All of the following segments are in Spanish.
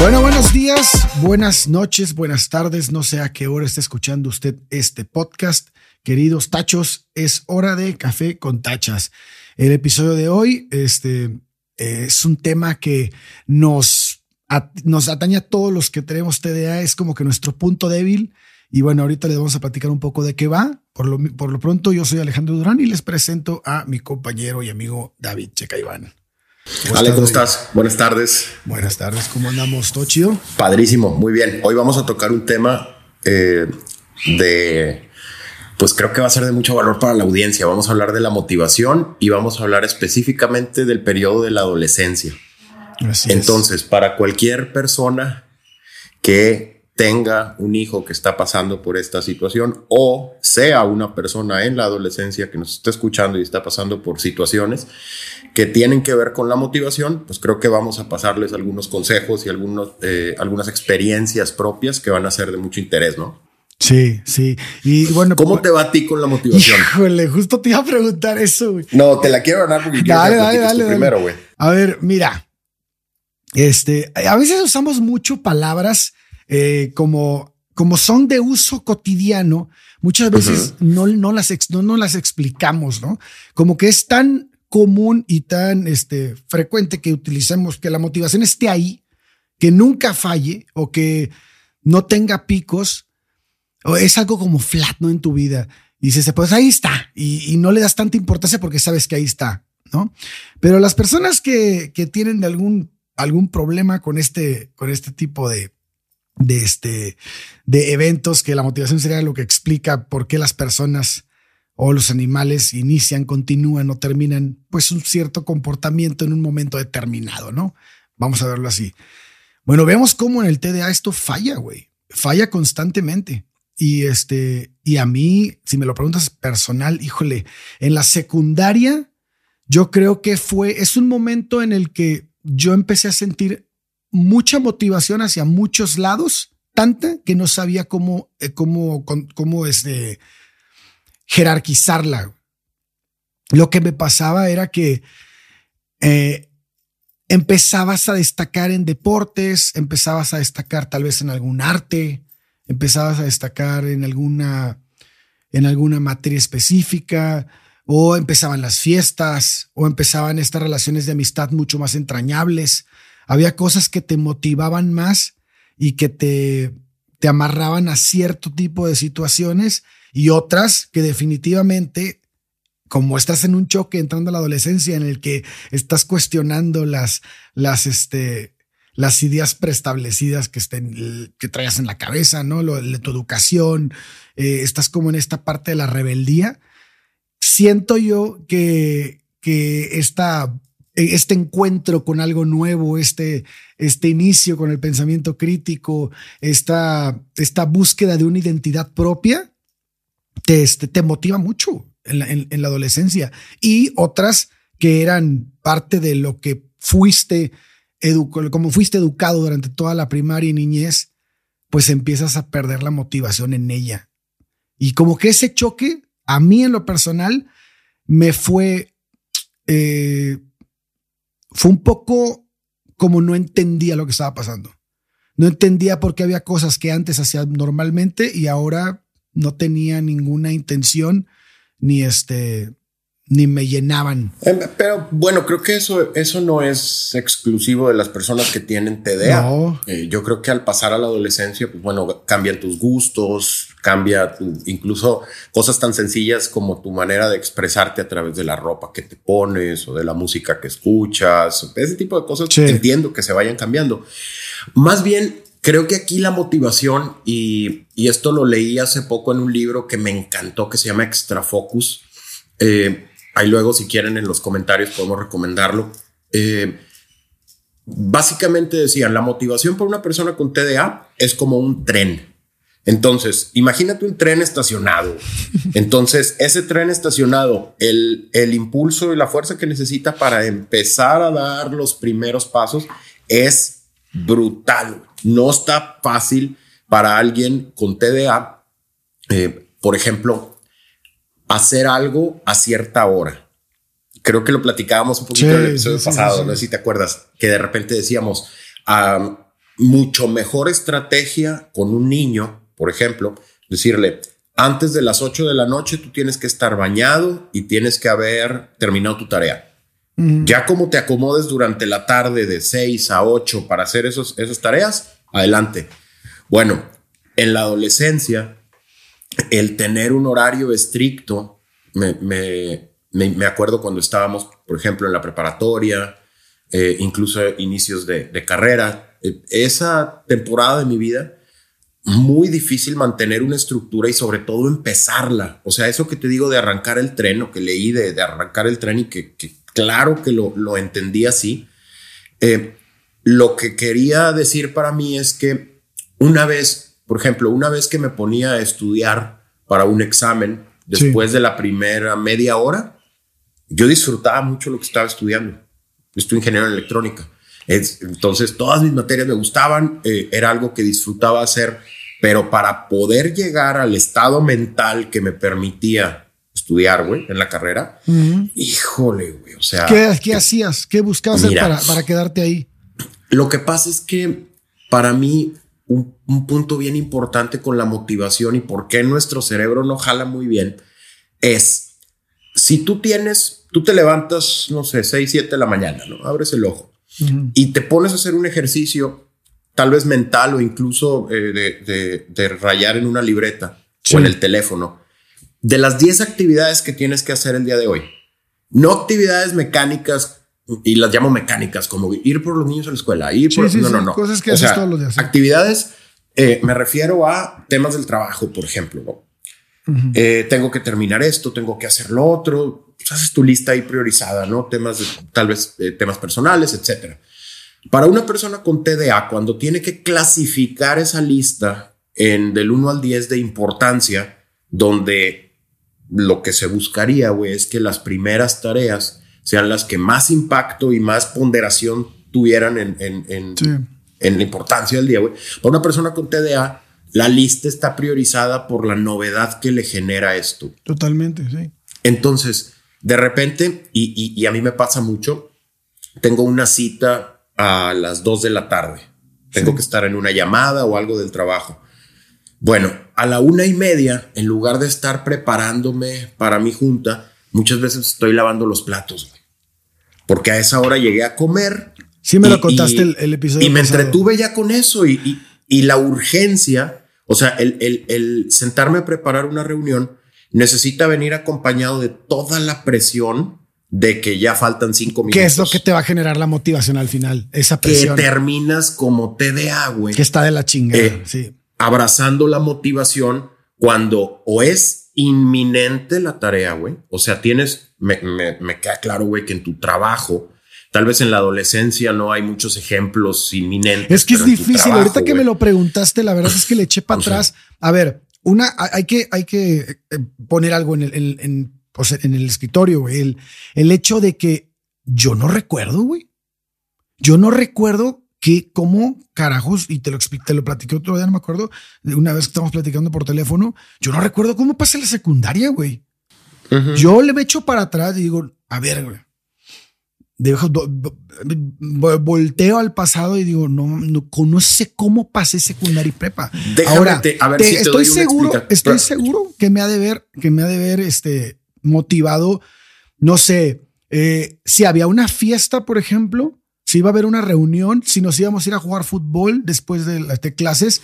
Bueno, buenos días, buenas noches, buenas tardes. No sé a qué hora está escuchando usted este podcast. Queridos tachos, es hora de café con tachas. El episodio de hoy este, es un tema que nos, nos atañe a todos los que tenemos TDA. Es como que nuestro punto débil. Y bueno, ahorita les vamos a platicar un poco de qué va. Por lo, por lo pronto, yo soy Alejandro Durán y les presento a mi compañero y amigo David Checaiván. ¿Cómo Ale, ¿cómo estás? Buenas tardes. Buenas tardes, ¿cómo andamos? ¿Todo chido? Padrísimo, muy bien. Hoy vamos a tocar un tema eh, de, pues creo que va a ser de mucho valor para la audiencia. Vamos a hablar de la motivación y vamos a hablar específicamente del periodo de la adolescencia. Así Entonces, para cualquier persona que tenga un hijo que está pasando por esta situación o sea una persona en la adolescencia que nos está escuchando y está pasando por situaciones que tienen que ver con la motivación, pues creo que vamos a pasarles algunos consejos y algunos, eh, algunas experiencias propias que van a ser de mucho interés, ¿no? Sí, sí. Y bueno, ¿cómo te va a ti con la motivación? Híjole, justo te iba a preguntar eso, güey. No, te la quiero ganar porque quiero que primero, güey. A ver, mira, este, a veces usamos mucho palabras eh, como, como son de uso cotidiano, muchas veces no, no, las no, no, las explicamos, ¿no? Como que es tan común y tan este, frecuente que utilicemos que la motivación esté ahí, que nunca falle o que no tenga picos, o es algo como flat, ¿no? En tu vida. Y dices, pues ahí está, y, no le das tanta importancia porque sabes que ahí está, ¿no? Pero las personas que, que tienen algún, algún problema con este, con este tipo de, de este, de eventos que la motivación sería lo que explica por qué las personas o los animales inician, continúan o terminan, pues un cierto comportamiento en un momento determinado, ¿no? Vamos a verlo así. Bueno, vemos cómo en el TDA esto falla, güey. Falla constantemente. Y este, y a mí, si me lo preguntas personal, híjole, en la secundaria, yo creo que fue, es un momento en el que yo empecé a sentir mucha motivación hacia muchos lados, tanta que no sabía cómo, eh, cómo, cómo este, jerarquizarla. Lo que me pasaba era que eh, empezabas a destacar en deportes, empezabas a destacar tal vez en algún arte, empezabas a destacar en alguna, en alguna materia específica, o empezaban las fiestas, o empezaban estas relaciones de amistad mucho más entrañables. Había cosas que te motivaban más y que te, te amarraban a cierto tipo de situaciones y otras que definitivamente, como estás en un choque entrando a la adolescencia en el que estás cuestionando las, las, este, las ideas preestablecidas que estén, que traigas en la cabeza, ¿no? Lo de tu educación, eh, estás como en esta parte de la rebeldía. Siento yo que, que esta este encuentro con algo nuevo, este, este inicio con el pensamiento crítico, esta, esta búsqueda de una identidad propia, te, este, te motiva mucho en la, en, la, adolescencia. Y otras que eran parte de lo que fuiste, como fuiste educado durante toda la primaria y niñez, pues empiezas a perder la motivación en ella. Y como que ese choque, a mí en lo personal, me fue... Eh, fue un poco como no entendía lo que estaba pasando. No entendía por qué había cosas que antes hacía normalmente y ahora no tenía ninguna intención ni este ni me llenaban. Em, pero bueno, creo que eso, eso no es exclusivo de las personas que tienen TDA. Eh, yo creo que al pasar a la adolescencia, pues bueno, cambian tus gustos, cambia incluso cosas tan sencillas como tu manera de expresarte a través de la ropa que te pones o de la música que escuchas. Ese tipo de cosas entiendo que se vayan cambiando. Más bien, creo que aquí la motivación, y, esto lo leí hace poco en un libro que me encantó, que se llama Extra Focus. Eh, Ahí luego, si quieren, en los comentarios podemos recomendarlo. Eh, básicamente decían, la motivación por una persona con TDA es como un tren. Entonces, imagínate un tren estacionado. Entonces, ese tren estacionado, el impulso y la fuerza que necesita para empezar a dar los primeros pasos es brutal. No está fácil para alguien con TDA. Eh, por ejemplo, hacer algo a cierta hora. Creo que lo platicábamos un poquito en el episodio pasado, no sé si te acuerdas, que de repente decíamos, mucho mejor estrategia con un niño, por ejemplo, decirle, antes de las 8 de la noche tú tienes que estar bañado y tienes que haber terminado tu tarea. Ya como te acomodes durante la tarde de 6 a 8 para hacer esos, esas tareas, adelante. Bueno, en la adolescencia, el tener un horario estricto, me, me, acuerdo cuando estábamos, por ejemplo, en la preparatoria, eh, incluso inicios de, de carrera, eh, esa temporada de mi vida, muy difícil mantener una estructura y sobre todo empezarla. O sea, eso que te digo de arrancar el tren o que leí de, de arrancar el tren y que, claro que lo, lo, entendí así. Eh, lo que quería decir para mí es que una vez, por ejemplo, una vez que me ponía a estudiar para un examen, después de la primera media hora, yo disfrutaba mucho lo que estaba estudiando. Yo estoy ingeniero en electrónica entonces, todas mis materias me gustaban, eh, era algo que disfrutaba hacer, pero para poder llegar al estado mental que me permitía estudiar, güey, en la carrera, híjole, güey, o sea... ¿Qué, qué hacías? ¿Qué buscabas hacer para, para quedarte ahí? Lo que pasa es que para mí un, un, punto bien importante con la motivación y por qué nuestro cerebro no jala muy bien es si tú tienes, tú te levantas, no sé, 6, 7 de la mañana, ¿no? Abres el ojo y te pones a hacer un ejercicio, tal vez mental o incluso eh, de, rayar en una libreta o en el teléfono, de las 10 actividades que tienes que hacer el día de hoy. No actividades mecánicas, y las llamo mecánicas, como ir por los niños a la escuela, ir por... no, no, no. Cosas que haces todos los días. Actividades, eh, me refiero a temas del trabajo, por ejemplo. Eh, tengo que terminar esto, tengo que hacer lo otro, pues, haces tu lista ahí priorizada, ¿no? Temas, de, tal vez eh, temas personales, etcétera. Para una persona con TDA, cuando tiene que clasificar esa lista en del 1 al 10 de importancia, donde lo que se buscaría, güey, es que las primeras tareas sean las que más impacto y más ponderación tuvieran en, en, en, en la importancia del día, güey. Para una persona con TDA, la lista está priorizada por la novedad que le genera esto. Totalmente, sí. Entonces, de repente, y, a mí me pasa mucho, tengo una cita a las 2 de la tarde. Tengo que estar en una llamada o algo del trabajo. Bueno, a la una y media, en lugar de estar preparándome para mi junta, muchas veces estoy lavando los platos. Porque a esa hora llegué a comer. Sí, me lo contaste el, episodio. Y me entretuve ya con eso y, la urgencia, o sea, el, el sentarme a preparar una reunión necesita venir acompañado de toda la presión de que ya faltan cinco minutos. ¿Qué es lo que te va a generar la motivación al final? Esa presión. Que terminas como TDA, güey. Que está de la chingada. Eh, sí. Abrazando la motivación cuando o es inminente la tarea, güey. O sea, tienes, me, me queda claro, güey, que en tu trabajo, tal vez en la adolescencia no hay muchos ejemplos inminentes. Es que es difícil. Ahorita que me lo preguntaste, la verdad es que le eché para atrás. A ver, una, hay que, hay que eh, poner algo en el, en, en el escritorio, El, el hecho de que yo no recuerdo, güey. Yo no recuerdo que cómo carajos, y te lo expliqué, te lo platiqué otro día, no me acuerdo, de una vez que estamos platicando por teléfono, yo no recuerdo cómo pasé la secundaria, güey. Yo le me echo para atrás y digo, a ver, güey, volteo al pasado y digo, no, no, sé cómo pasé secundaria y prepa. Ahora, a ver si estoy seguro, estoy seguro que me ha de ver, que me ha de ver este motivado, no sé, eh, si había una fiesta, por ejemplo, si iba a haber una reunión, si nos íbamos a ir a jugar fútbol después de las clases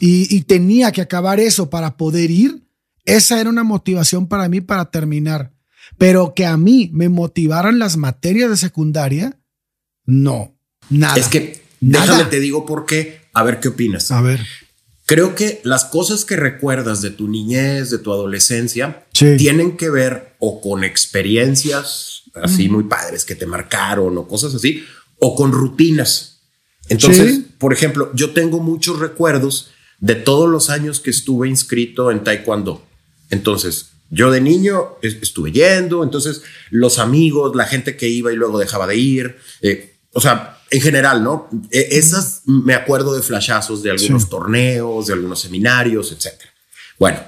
y, y tenía que acabar eso para poder ir, esa era una motivación para mí para terminar. Pero que a mí me motivaran las materias de secundaria, no, nada. Es que déjame te digo por qué, a ver qué opinas. A ver. Creo que las cosas que recuerdas de tu niñez, de tu adolescencia, tienen que ver o con experiencias así muy padres que te marcaron o cosas así, o con rutinas. Entonces, por ejemplo, yo tengo muchos recuerdos de todos los años que estuve inscrito en Taekwondo. Entonces, yo de niño estuve yendo, entonces los amigos, la gente que iba y luego dejaba de ir, eh, o sea, en general, ¿no? E, esas me acuerdo de flashazos de algunos torneos, de algunos seminarios, etc. Bueno,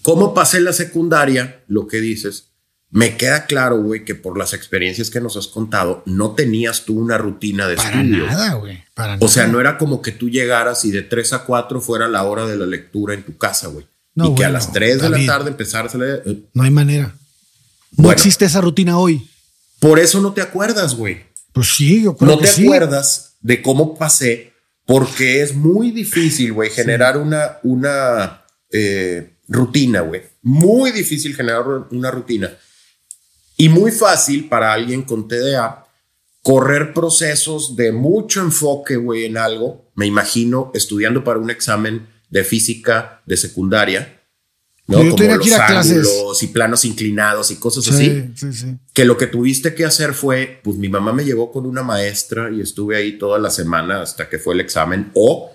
¿cómo pasé la secundaria? Lo que dices, me queda claro, güey, que por las experiencias que nos has contado, no tenías tú una rutina de para Nada, güey. Para o sea, no era como que tú llegaras y de 3 a 4 fuera la hora de la lectura en tu casa, güey. y que a las 3 de la tarde empezaras a leer. Eh. No hay manera. No existe esa rutina hoy. Por eso no te acuerdas, güey. Pues sí, yo creo no te acuerdas de cómo pasé, porque es muy difícil, güey, generar una, una eh, rutina, güey. Muy difícil generar una rutina y muy fácil para alguien con TDA correr procesos de mucho enfoque, güey, en algo. Me imagino estudiando para un examen de física de secundaria, ¿no? Como los ángulos y planos inclinados y cosas así. Que lo que tuviste que hacer fue, pues mi mamá me llevó con una maestra y estuve ahí toda la semana hasta que fue el examen. O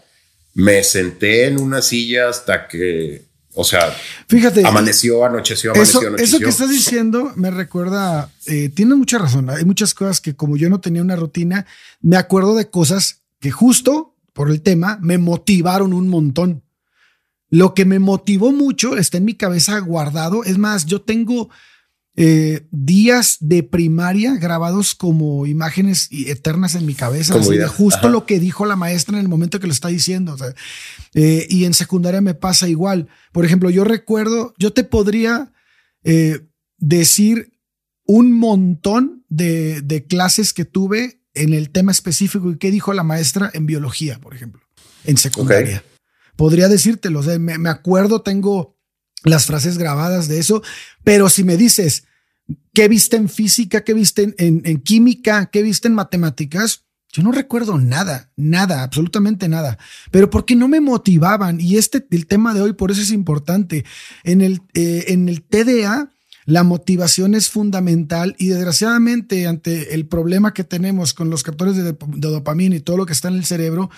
me senté en una silla hasta que o sea, fíjate, amaneció, anocheció, amaneció, eso, Eso que estás diciendo me recuerda, eh, tiene mucha razón. Hay muchas cosas que como yo no tenía una rutina, me acuerdo de cosas que justo por el tema me motivaron un montón. Lo que me motivó mucho está en mi cabeza guardado. Es más, yo tengo eh, días de primaria grabados como imágenes eternas en mi cabeza, justo lo que dijo la maestra en el momento que lo está diciendo. Eh, y en secundaria me pasa igual. Por ejemplo, yo recuerdo, yo te podría eh, decir un montón de, clases que tuve en el tema específico y qué dijo la maestra en biología, por ejemplo, en secundaria. Podría decírtelo, me acuerdo, tengo las frases grabadas de eso, pero si me dices, ¿qué viste en física? ¿Qué viste en, química? ¿Qué viste en matemáticas? Yo no recuerdo nada, nada, absolutamente nada, pero porque no me motivaban. Y este, el tema de hoy, por eso es importante. En el, eh, en el TDA, la motivación es fundamental y desgraciadamente ante el problema que tenemos con los captores de, de dopamina y todo lo que está en el cerebro,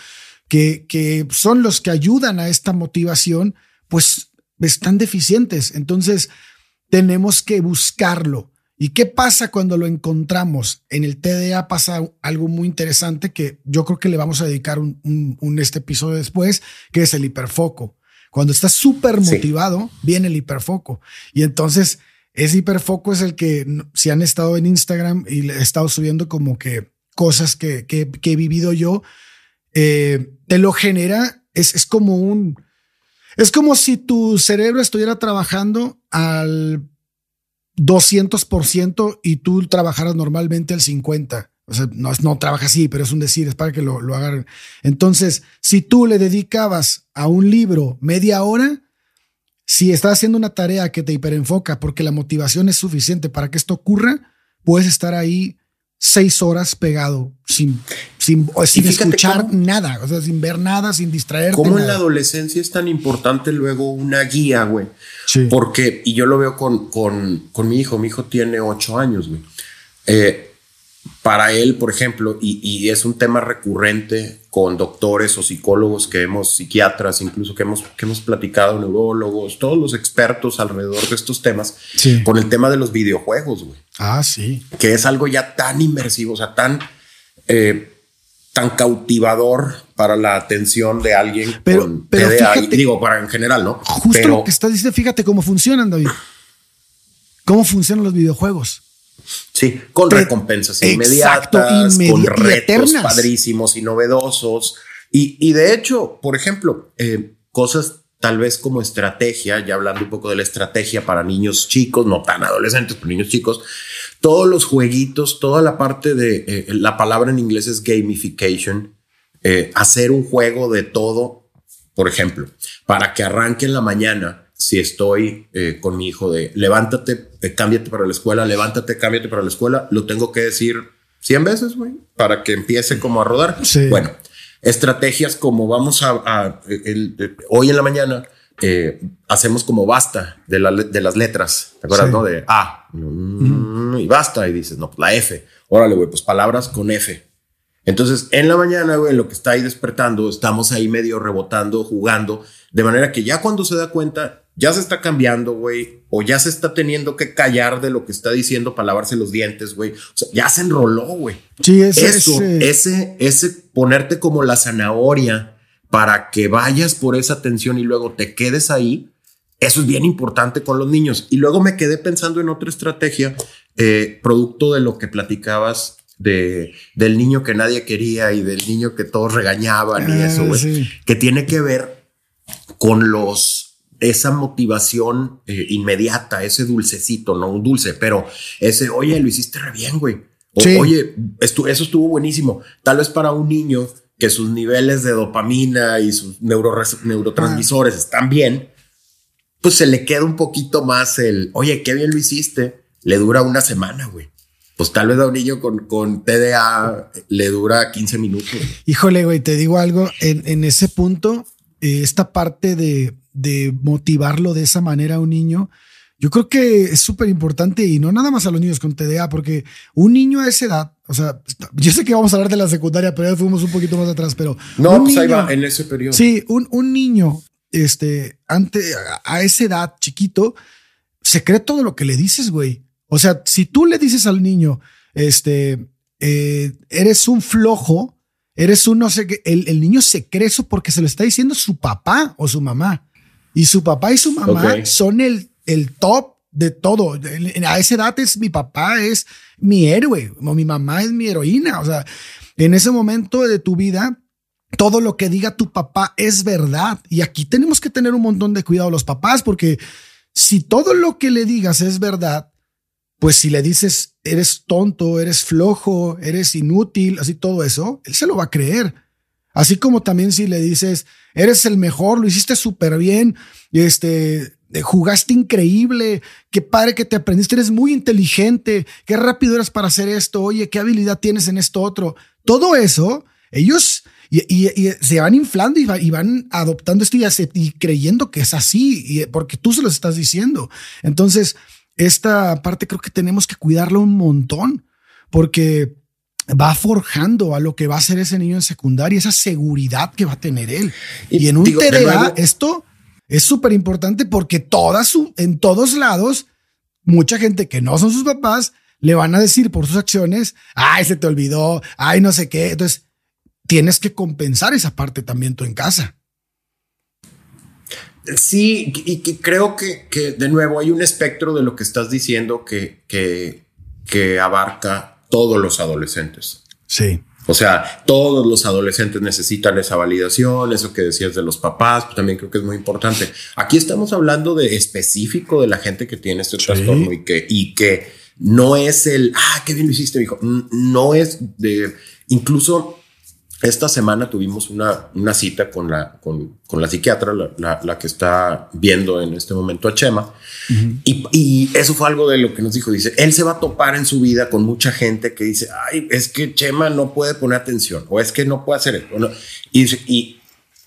que, que son los que ayudan a esta motivación, pues están deficientes. Entonces, tenemos que buscarlo. ¿Y qué pasa cuando lo encontramos? En el TDA pasa algo muy interesante que yo creo que le vamos a dedicar un, este episodio después, que es el hiperfoco. Cuando estás súper motivado, viene el hiperfoco. Y entonces, ese hiperfoco es el que, si han estado en Instagram y le he estado subiendo como que cosas que, he vivido yo, eh, te lo genera, es, es como un, es como si tu cerebro estuviera trabajando al 200% y tú trabajaras normalmente al 50%. O sea, no, no trabaja así, pero es un decir, es para que lo, lo hagan. Entonces, si tú le dedicabas a un libro media hora, si estás haciendo una tarea que te hiperenfoca porque la motivación es suficiente para que esto ocurra, puedes estar ahí seis horas pegado sin, sin, sin escuchar nada, o sea, sin ver nada, sin distraerte. ¿Cómo en la adolescencia es tan importante luego una guía, güey? Sí. Porque, y yo lo veo con, con, con mi hijo, mi hijo tiene ocho años, güey. Eh, para él, por ejemplo, y, es un tema recurrente con doctores o psicólogos que hemos, psiquiatras, incluso que hemos, que hemos platicado, neurólogos, todos los expertos alrededor de estos temas, con el tema de los videojuegos, güey. Ah, sí. Que es algo ya tan inmersivo, o sea, tan, eh, tan cautivador para la atención de alguien pero, con pero digo, para en general, ¿no? Justo lo que estás diciendo, fíjate cómo funcionan, David. ¿Cómo funcionan los videojuegos? Sí, con recompensas inmediatas, con retos padrísimos y novedosos. Y, de hecho, por ejemplo, eh, cosas tal vez como estrategia, ya hablando un poco de la estrategia para niños chicos, no tan adolescentes, pero niños chicos, todos los jueguitos, toda la parte de eh, la palabra en inglés es gamification, eh, hacer un juego de todo, por ejemplo, para que arranque en la mañana si estoy eh, con mi hijo de levántate, eh, cámbiate para la escuela, levántate, cámbiate para la escuela, lo tengo que decir 100 veces, güey, para que empiece como a rodar. Bueno, estrategias como vamos a, hoy en la mañana eh, hacemos como basta de, de las letras, ¿te acuerdas, no? De A mm, y basta y dices, no, pues la F. Órale, güey, pues palabras con F. Entonces, en la mañana, güey, lo que está ahí despertando, estamos ahí medio rebotando, jugando, de manera que ya cuando se da cuenta, ya se está cambiando, güey, o ya se está teniendo que callar de lo que está diciendo para lavarse los dientes, güey. O sea, ya se enroló, güey. Sí, ese, Eso, ese, ese ponerte como la zanahoria para que vayas por esa tensión y luego te quedes ahí, eso es bien importante con los niños. Y luego me quedé pensando en otra estrategia, eh, producto de lo que platicabas de, del niño que nadie quería y del niño que todos regañaban y ah, eso, que tiene que ver con los esa motivación eh, inmediata, ese dulcecito, no un dulce, pero ese, oye, lo hiciste re bien, güey. Oye, eso estuvo buenísimo. Tal vez para un niño que sus niveles de dopamina y sus neurotransmisores ah. están bien, pues se le queda un poquito más el, oye, qué bien lo hiciste. Le dura una semana, güey. Pues tal vez a un niño con, con TDA le dura 15 minutos. Híjole, güey, te digo algo, en, en ese punto, eh, esta parte de, de motivarlo de esa manera a un niño, yo creo que es súper importante y no nada más a los niños con TDA, porque un niño a esa edad, o sea, yo sé que vamos a hablar de la secundaria, pero ya fuimos un poquito más atrás, pero. No, pues ahí va, en ese periodo. Sí, un, un niño, este, ante, a esa edad, chiquito, se cree todo lo que le dices, güey. O sea, si tú le dices al niño, este, eh, eres un flojo, eres un no sé qué, el, el niño se cree eso porque se lo está diciendo su papá o su mamá. Y su papá y su mamá son el, el top de todo. A esa edad es mi papá, es mi héroe, o mi mamá es mi heroína. O sea, en ese momento de tu vida, todo lo que diga tu papá es verdad. Y aquí tenemos que tener un montón de cuidado los papás, porque si todo lo que le digas es verdad, pues si le dices eres tonto, eres flojo, eres inútil, así todo eso, él se lo va a creer. Así como también si le dices, eres el mejor, lo hiciste súper bien, este, jugaste increíble, qué padre que te aprendiste, eres muy inteligente, qué rápido eras para hacer esto, oye, qué habilidad tienes en esto otro. Todo eso, ellos y, se van inflando y, van adoptando esto y, y, creyendo que es así, porque tú se los estás diciendo. Entonces, esta parte creo que tenemos que cuidarla un montón, porque va forjando a lo que va a ser ese niño en secundaria, esa seguridad que va a tener él. Y, en un TDA, esto es súper importante porque todas en todos lados, mucha gente que no son sus papás le van a decir por sus acciones, ay, se te olvidó, ay, no sé qué. Entonces, tienes que compensar esa parte también tú en casa. Sí, y creo que, que, de nuevo hay un espectro de lo que estás diciendo que, que, que abarca todos los adolescentes. Sí. O sea, todos los adolescentes necesitan esa validación, eso que decías de los papás, pues, también creo que es muy importante. Aquí estamos hablando de específico de la gente que tiene este trastorno y que, y que no es el, ah, qué bien lo hiciste, hijo. No es de, incluso esta semana tuvimos una, una cita con la, con, con la psiquiatra, la, la, que está viendo en este momento a Chema, y, y, eso fue algo de lo que nos dijo. Dice, él se va a topar en su vida con mucha gente que dice, ay, es que Chema no puede poner atención, o es que no puede hacer eso. Y, y,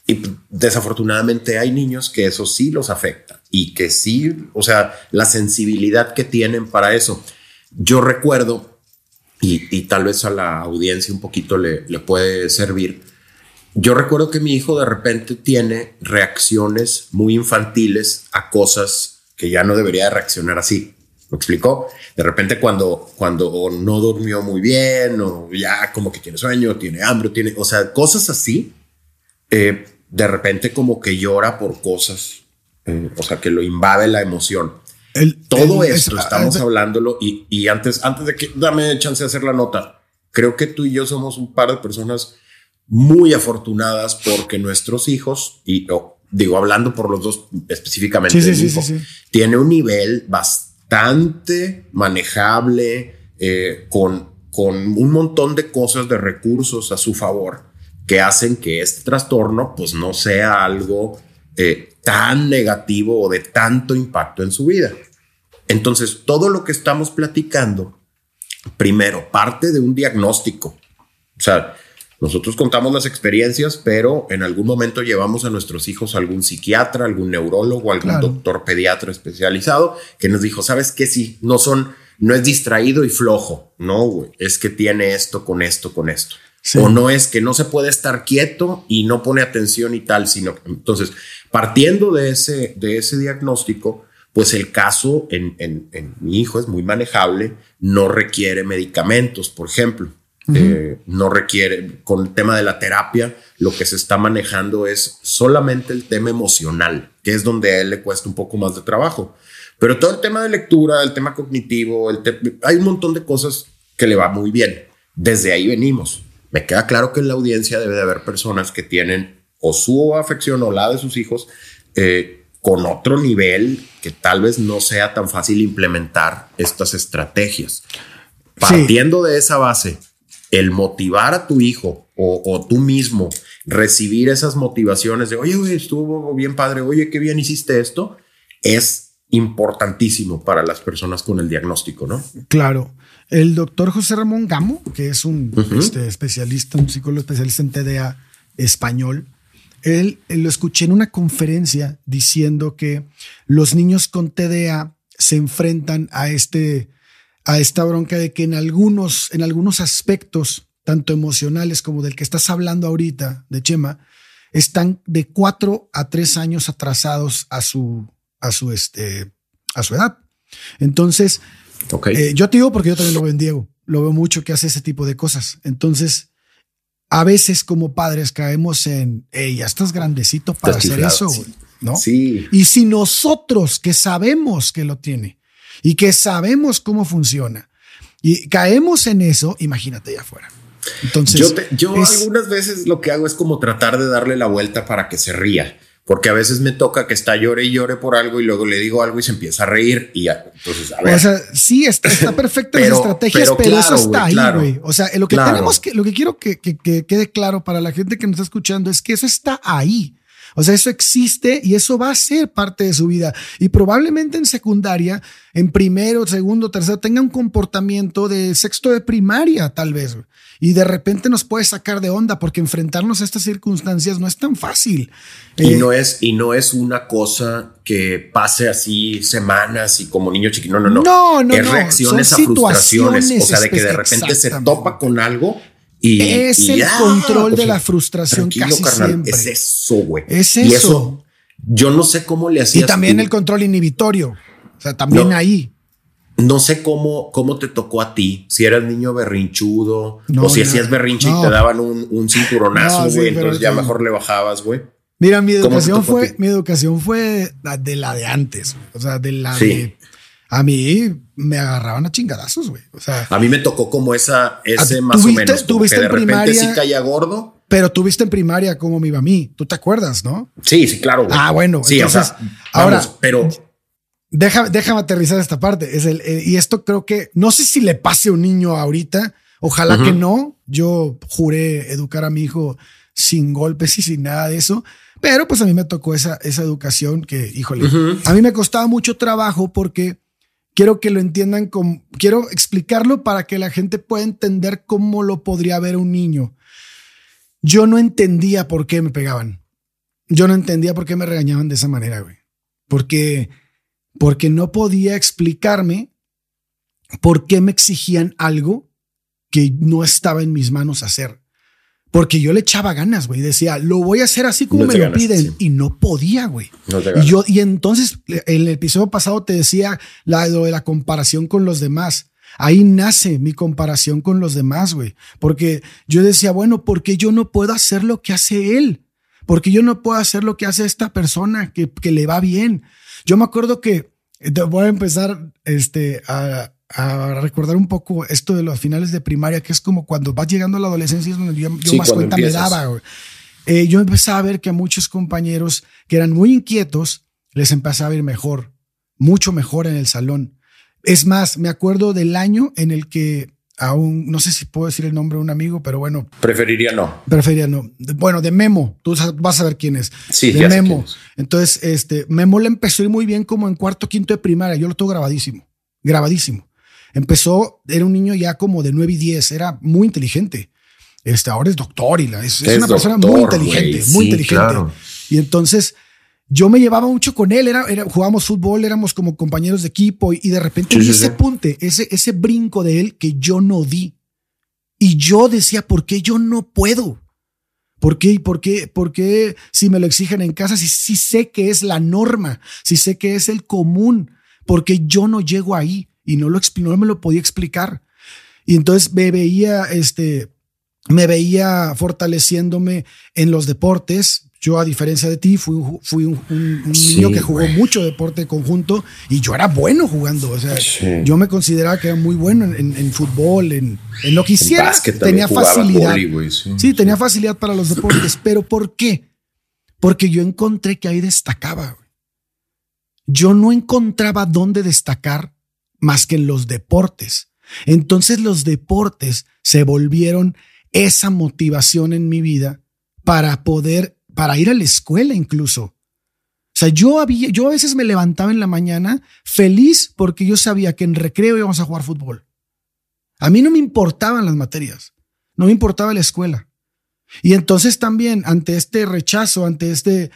y desafortunadamente hay niños que eso sí los afecta y que sí, o sea, la sensibilidad que tienen para eso. Yo recuerdo y, tal vez a la audiencia un poquito le, puede servir. Yo recuerdo que mi hijo de repente tiene reacciones muy infantiles a cosas que ya no debería reaccionar así. ¿Me explicó? De repente cuando, cuando no durmió muy bien o ya como que tiene sueño, tiene hambre, tiene, o sea, cosas así, eh, de repente como que llora por cosas, eh, o sea, que lo invade la emoción. Todo esto estamos hablándolo y, y, antes, antes de que dame chance de hacer la nota, creo que tú y yo somos un par de personas muy afortunadas porque nuestros hijos, y digo, hablando por los dos específicamente, tiene un nivel bastante manejable eh, con, con un montón de cosas, de recursos a su favor que hacen que este trastorno pues no sea algo eh, tan negativo o de tanto impacto en su vida. Entonces, todo lo que estamos platicando, primero, parte de un diagnóstico. O sea, nosotros contamos las experiencias, pero en algún momento llevamos a nuestros hijos a algún psiquiatra, algún neurólogo, algún doctor pediatra especializado que nos dijo, ¿sabes qué? Sí, no son, no es distraído y flojo. No, güey, es que tiene esto con esto, con esto. O no es que no se puede estar quieto y no pone atención y tal, sino entonces partiendo de ese, de ese diagnóstico, pues el caso en, en, mi hijo es muy manejable, no requiere medicamentos, por ejemplo. Eh, no requiere, con el tema de la terapia, lo que se está manejando es solamente el tema emocional. que es donde a él le cuesta un poco más de trabajo. Pero todo el tema de lectura, el tema cognitivo, el hay un montón de cosas que le va muy bien. Desde ahí venimos. Me queda claro que en la audiencia debe de haber personas que tienen o su afección o la de sus hijos eh, con otro nivel que tal vez no sea tan fácil implementar estas estrategias. Partiendo de esa base, el motivar a tu hijo o, tú mismo recibir esas motivaciones de, oye, estuvo bien padre, oye, qué bien hiciste esto, es importantísimo para las personas con el diagnóstico, ¿no? Claro. El doctor José Ramón Gamo, que es un este, especialista, un psicólogo especialista en TDA español, él, lo escuché en una conferencia diciendo que los niños con TDA se enfrentan a este a esta bronca de que en algunos en algunos aspectos tanto emocionales como del que estás hablando ahorita de Chema están de cuatro a tres años atrasados a su a su este a su edad. Entonces, eh, yo te digo porque yo también lo veo en Diego, lo veo mucho que hace ese tipo de cosas. Entonces, a veces como padres caemos en, hey, ya estás grandecito para hacer eso, ¿no? Sí. Y si nosotros que sabemos que lo tiene y que sabemos cómo funciona y caemos en eso, imagínate allá afuera. Entonces, yo, algunas veces lo que hago es como tratar de darle la vuelta para que se ría porque a veces me toca que está llore y llore por algo y luego le digo algo y se empieza a reír y ya, entonces a ver. O sea, sí está, perfecto las estrategias, pero, eso está ahí, güey. O sea, lo que tenemos que, lo que quiero que, que, quede claro para la gente que nos está escuchando es que eso está ahí. O sea, eso existe y eso va a ser parte de su vida. Y probablemente en secundaria, en primero, segundo, tercero, tenga un comportamiento de sexto de primaria, tal vez. Y de repente nos puede sacar de onda porque enfrentarnos a estas circunstancias no es tan fácil. Y, eh, no, es, y no es una cosa que pase así semanas y como niño chiquito. No, no, no. No, no. Es reacciones a frustraciones. O sea, de que de repente se topa con algo es el control de la frustración casi siempre. Es eso, güey. Es eso. Y eso. Yo no sé cómo le hacías. Y también el control inhibitorio. O sea, también ahí. No sé cómo, cómo te tocó a ti, si eras niño berrinchudo o si hacías berrinche y te daban un, un cinturonazo, güey, entonces ya mejor le bajabas, güey. Mira, mi educación fue, mi educación fue de la de antes, o sea, de la de a mí me agarraban a chingadazos, güey. O sea, a mí me tocó como esa, ese más o menos. Tuviste que de repente sí caía gordo. Pero tuviste en primaria como me iba a mí. Tú te acuerdas, ¿no? Sí, sí, claro. Güey. Ah, bueno. Sí, o sea, ahora, pero déjame, déjame aterrizar esta parte. Es el, eh, y esto creo que no sé si le pase a un niño ahorita. Ojalá que no. Yo juré educar a mi hijo sin golpes y sin nada de eso. Pero pues a mí me tocó esa, esa educación que, híjole, a mí me costaba mucho trabajo porque quiero que lo entiendan como, quiero explicarlo para que la gente pueda entender cómo lo podría ver un niño. Yo no entendía por qué me pegaban. Yo no entendía por qué me regañaban de esa manera, güey. Porque, porque no podía explicarme por qué me exigían algo que no estaba en mis manos hacer. Porque yo le echaba ganas, güey. Decía, lo voy a hacer así como me lo piden. Y no podía, güey. y yo, y entonces, en el episodio pasado te decía la, lo de la comparación con los demás. Ahí nace mi comparación con los demás, güey. Porque yo decía, bueno, ¿por qué yo no puedo hacer lo que hace él? Porque yo no puedo hacer lo que hace esta persona que, que le va bien. Yo me acuerdo que voy a empezar este, a, a recordar un poco esto de los finales de primaria, que es como cuando vas llegando a la adolescencia, es donde yo, más cuenta me daba. Eh, yo empezaba a ver que a muchos compañeros que eran muy inquietos les empezaba a ir mejor, mucho mejor en el salón. Es más, me acuerdo del año en el que aún, no sé si puedo decir el nombre de un amigo, pero bueno. Preferiría no. Preferiría no. Bueno, de Memo, tú vas a ver quién es. Sí, de Memo. Entonces, este, Memo le empezó a ir muy bien como en cuarto, quinto de primaria. Yo lo tengo grabadísimo, grabadísimo. Empezó, era un niño ya como de 9 y 10, era muy inteligente. Este, ahora es doctor y la, es, una persona muy inteligente, muy inteligente. Y entonces yo me llevaba mucho con él, era, era, jugábamos fútbol, éramos como compañeros de equipo y, de repente ese punte, ese, ese brinco de él que yo no di. Y yo decía, ¿por qué yo no puedo? ¿Por qué? ¿Por qué? ¿Por qué si me lo exigen en casa? Si, si sé que es la norma, si sé que es el común, porque yo no llego ahí y no, lo, no me lo podía explicar. Y entonces me veía, este, me veía fortaleciéndome en los deportes. Yo, a diferencia de ti, fui, fui un, niño que jugó mucho deporte conjunto y yo era bueno jugando. O sea, yo me consideraba que era muy bueno en, fútbol, en, lo que hiciera. tenía facilidad. sí, tenía facilidad para los deportes. Pero ¿por qué? Porque yo encontré que ahí destacaba. Yo no encontraba dónde destacar más que en los deportes. Entonces los deportes se volvieron esa motivación en mi vida para poder, para ir a la escuela incluso. O sea, yo, había, yo a veces me levantaba en la mañana feliz porque yo sabía que en recreo íbamos a jugar fútbol. A mí no me importaban las materias, no me importaba la escuela. Y entonces también ante este rechazo, ante este,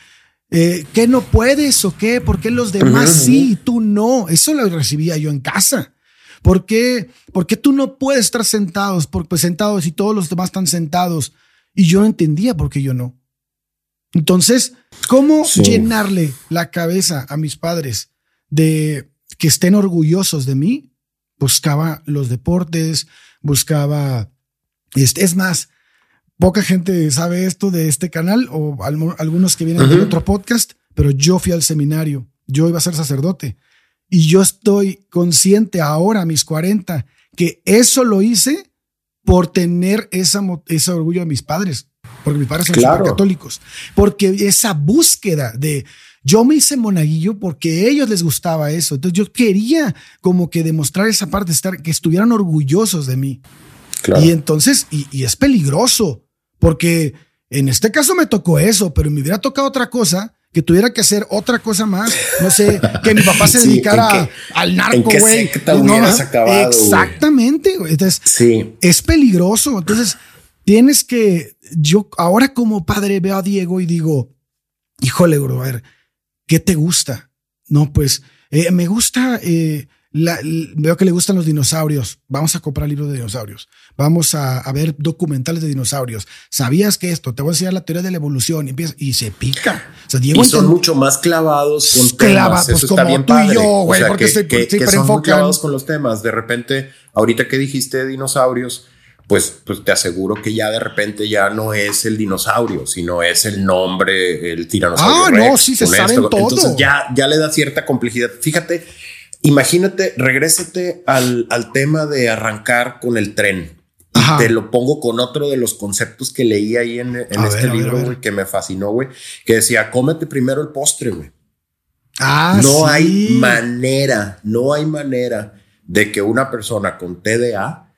eh, ¿qué no puedes o qué? ¿Por qué los demás sí y tú no? Eso lo recibía yo en casa. ¿Por qué, ¿Por qué tú no puedes estar sentados, por, pues, sentados y todos los demás están sentados? Y yo no entendía por qué yo no. Entonces, ¿cómo llenarle la cabeza a mis padres de que estén orgullosos de mí? Buscaba los deportes, buscaba, este, es más, poca gente sabe esto de este canal o algunos que vienen de otro podcast, pero yo fui al seminario, yo iba a ser sacerdote. Y yo estoy consciente ahora, a mis 40, que eso lo hice por tener esa, ese orgullo de mis padres, porque mis padres son católicos, porque esa búsqueda de yo me hice monaguillo porque a ellos les gustaba eso. Entonces yo quería como que demostrar esa parte, estar, que estuvieran orgullosos de mí. Y entonces, y, y, es peligroso, porque en este caso me tocó eso, pero me hubiera tocado otra cosa, que tuviera que hacer otra cosa más, no sé, que mi papá se dedicara al narco, güey. No, exactamente, güey. Entonces, sí. es peligroso. Entonces, tienes que, yo ahora como padre veo a Diego y digo, híjole, bro, a ver, ¿qué te gusta? No, pues, eh, me gusta eh, veo que le gustan los dinosaurios. Vamos a comprar libros de dinosaurios. Vamos a, ver documentales de dinosaurios. ¿Sabías que esto? Te voy a enseñar la teoría de la evolución. Y, empieza, y se pica. y son mucho más clavados con temas. Eso está bien padre. yo, güey, porque que, que, son muy clavados con los temas. De repente, ahorita que dijiste de dinosaurios, pues, pues te aseguro que ya de repente ya no es el dinosaurio, sino es el nombre, el tiranosaurio. Ah, no, sí, se saben todo. Entonces ya, ya le da cierta complejidad. Fíjate Imagínate, regrésate al, tema de arrancar con el tren. te lo pongo con otro de los conceptos que leí ahí en, este libro, güey, que me fascinó, güey, que decía, cómete primero el postre, güey. Ah, no hay manera, no hay manera de que una persona con TDA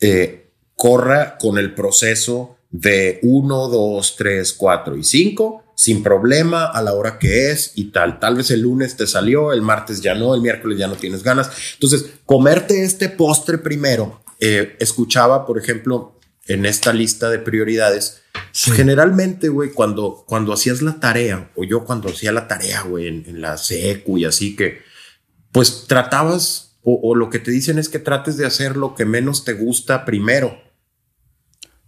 eh, corra con el proceso de 1, 2, 3, 4 y 5 sin problema a la hora que es y tal. Tal vez el lunes te salió, el martes ya no, el miércoles ya no tienes ganas. Entonces, comerte este postre primero. Eh, escuchaba, por ejemplo, en esta lista de prioridades, generalmente, güey, cuando, cuando hacías la tarea, o yo cuando hacía la tarea, güey, en, la secu y así que, pues tratabas, o lo que te dicen es que trates de hacer lo que menos te gusta primero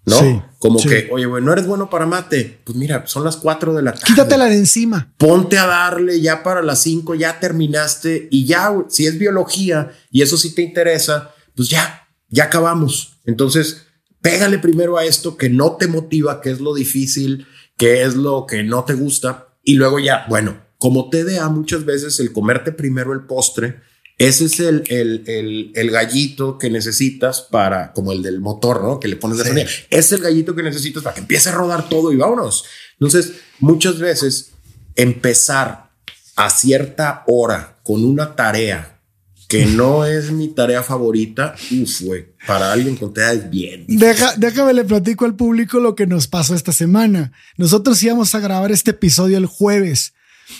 ¿no? Como que, oye, güey, no eres bueno para mate. Pues mira, son las 4 de la tarde. Quítatela de encima. Ponte a darle ya para las 5, ya terminaste y ya, si es biología y eso sí te interesa, pues ya, ya acabamos. Entonces, pégale primero a esto que no te motiva, que es lo difícil, que es lo que no te gusta y luego ya, bueno, como te da muchas veces el comerte primero el postre ese es el, el, el, gallito que necesitas para, como el del motor, ¿no? Que le pones de sí. Es el gallito que necesitas para que empiece a rodar todo y vámonos. Entonces, muchas veces empezar a cierta hora con una tarea que no es mi tarea favorita, uff, güey, para alguien con TEA es bien. Deja, déjame le platico al público lo que nos pasó esta semana. Nosotros íbamos a grabar este episodio el jueves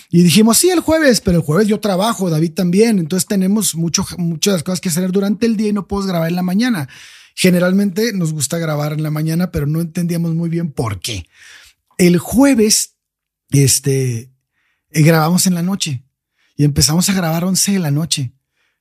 y dijimos, sí, el jueves, pero el jueves yo trabajo, David también, entonces tenemos mucho, muchas cosas que hacer durante el día y no puedo grabar en la mañana. Generalmente nos gusta grabar en la mañana, pero no entendíamos muy bien por qué. El jueves, este, eh, grabamos en la noche y empezamos a grabar 11 de la noche.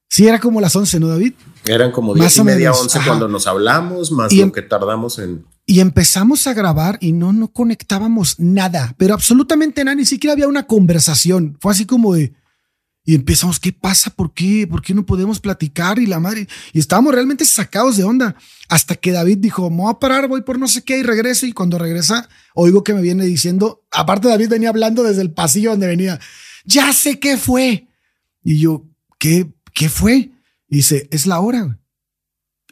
Sí, era como las 11, ¿no, David? Eran como 10 y media, 11 cuando nos hablamos, más lo que tardamos en y empezamos a grabar y no, no conectábamos nada, pero absolutamente nada, ni siquiera había una conversación. Fue así como de, Y empezamos, ¿qué pasa? ¿Por qué? ¿Por qué no podemos platicar? Y la madre, y estábamos realmente sacados de onda. Hasta que David dijo, me voy a parar, voy por no sé qué y regreso. Y cuando regresa, oigo que me viene diciendo, aparte David venía hablando desde el pasillo donde venía, ya sé qué fue. Y yo, ¿qué, qué fue? Y dice, es la hora.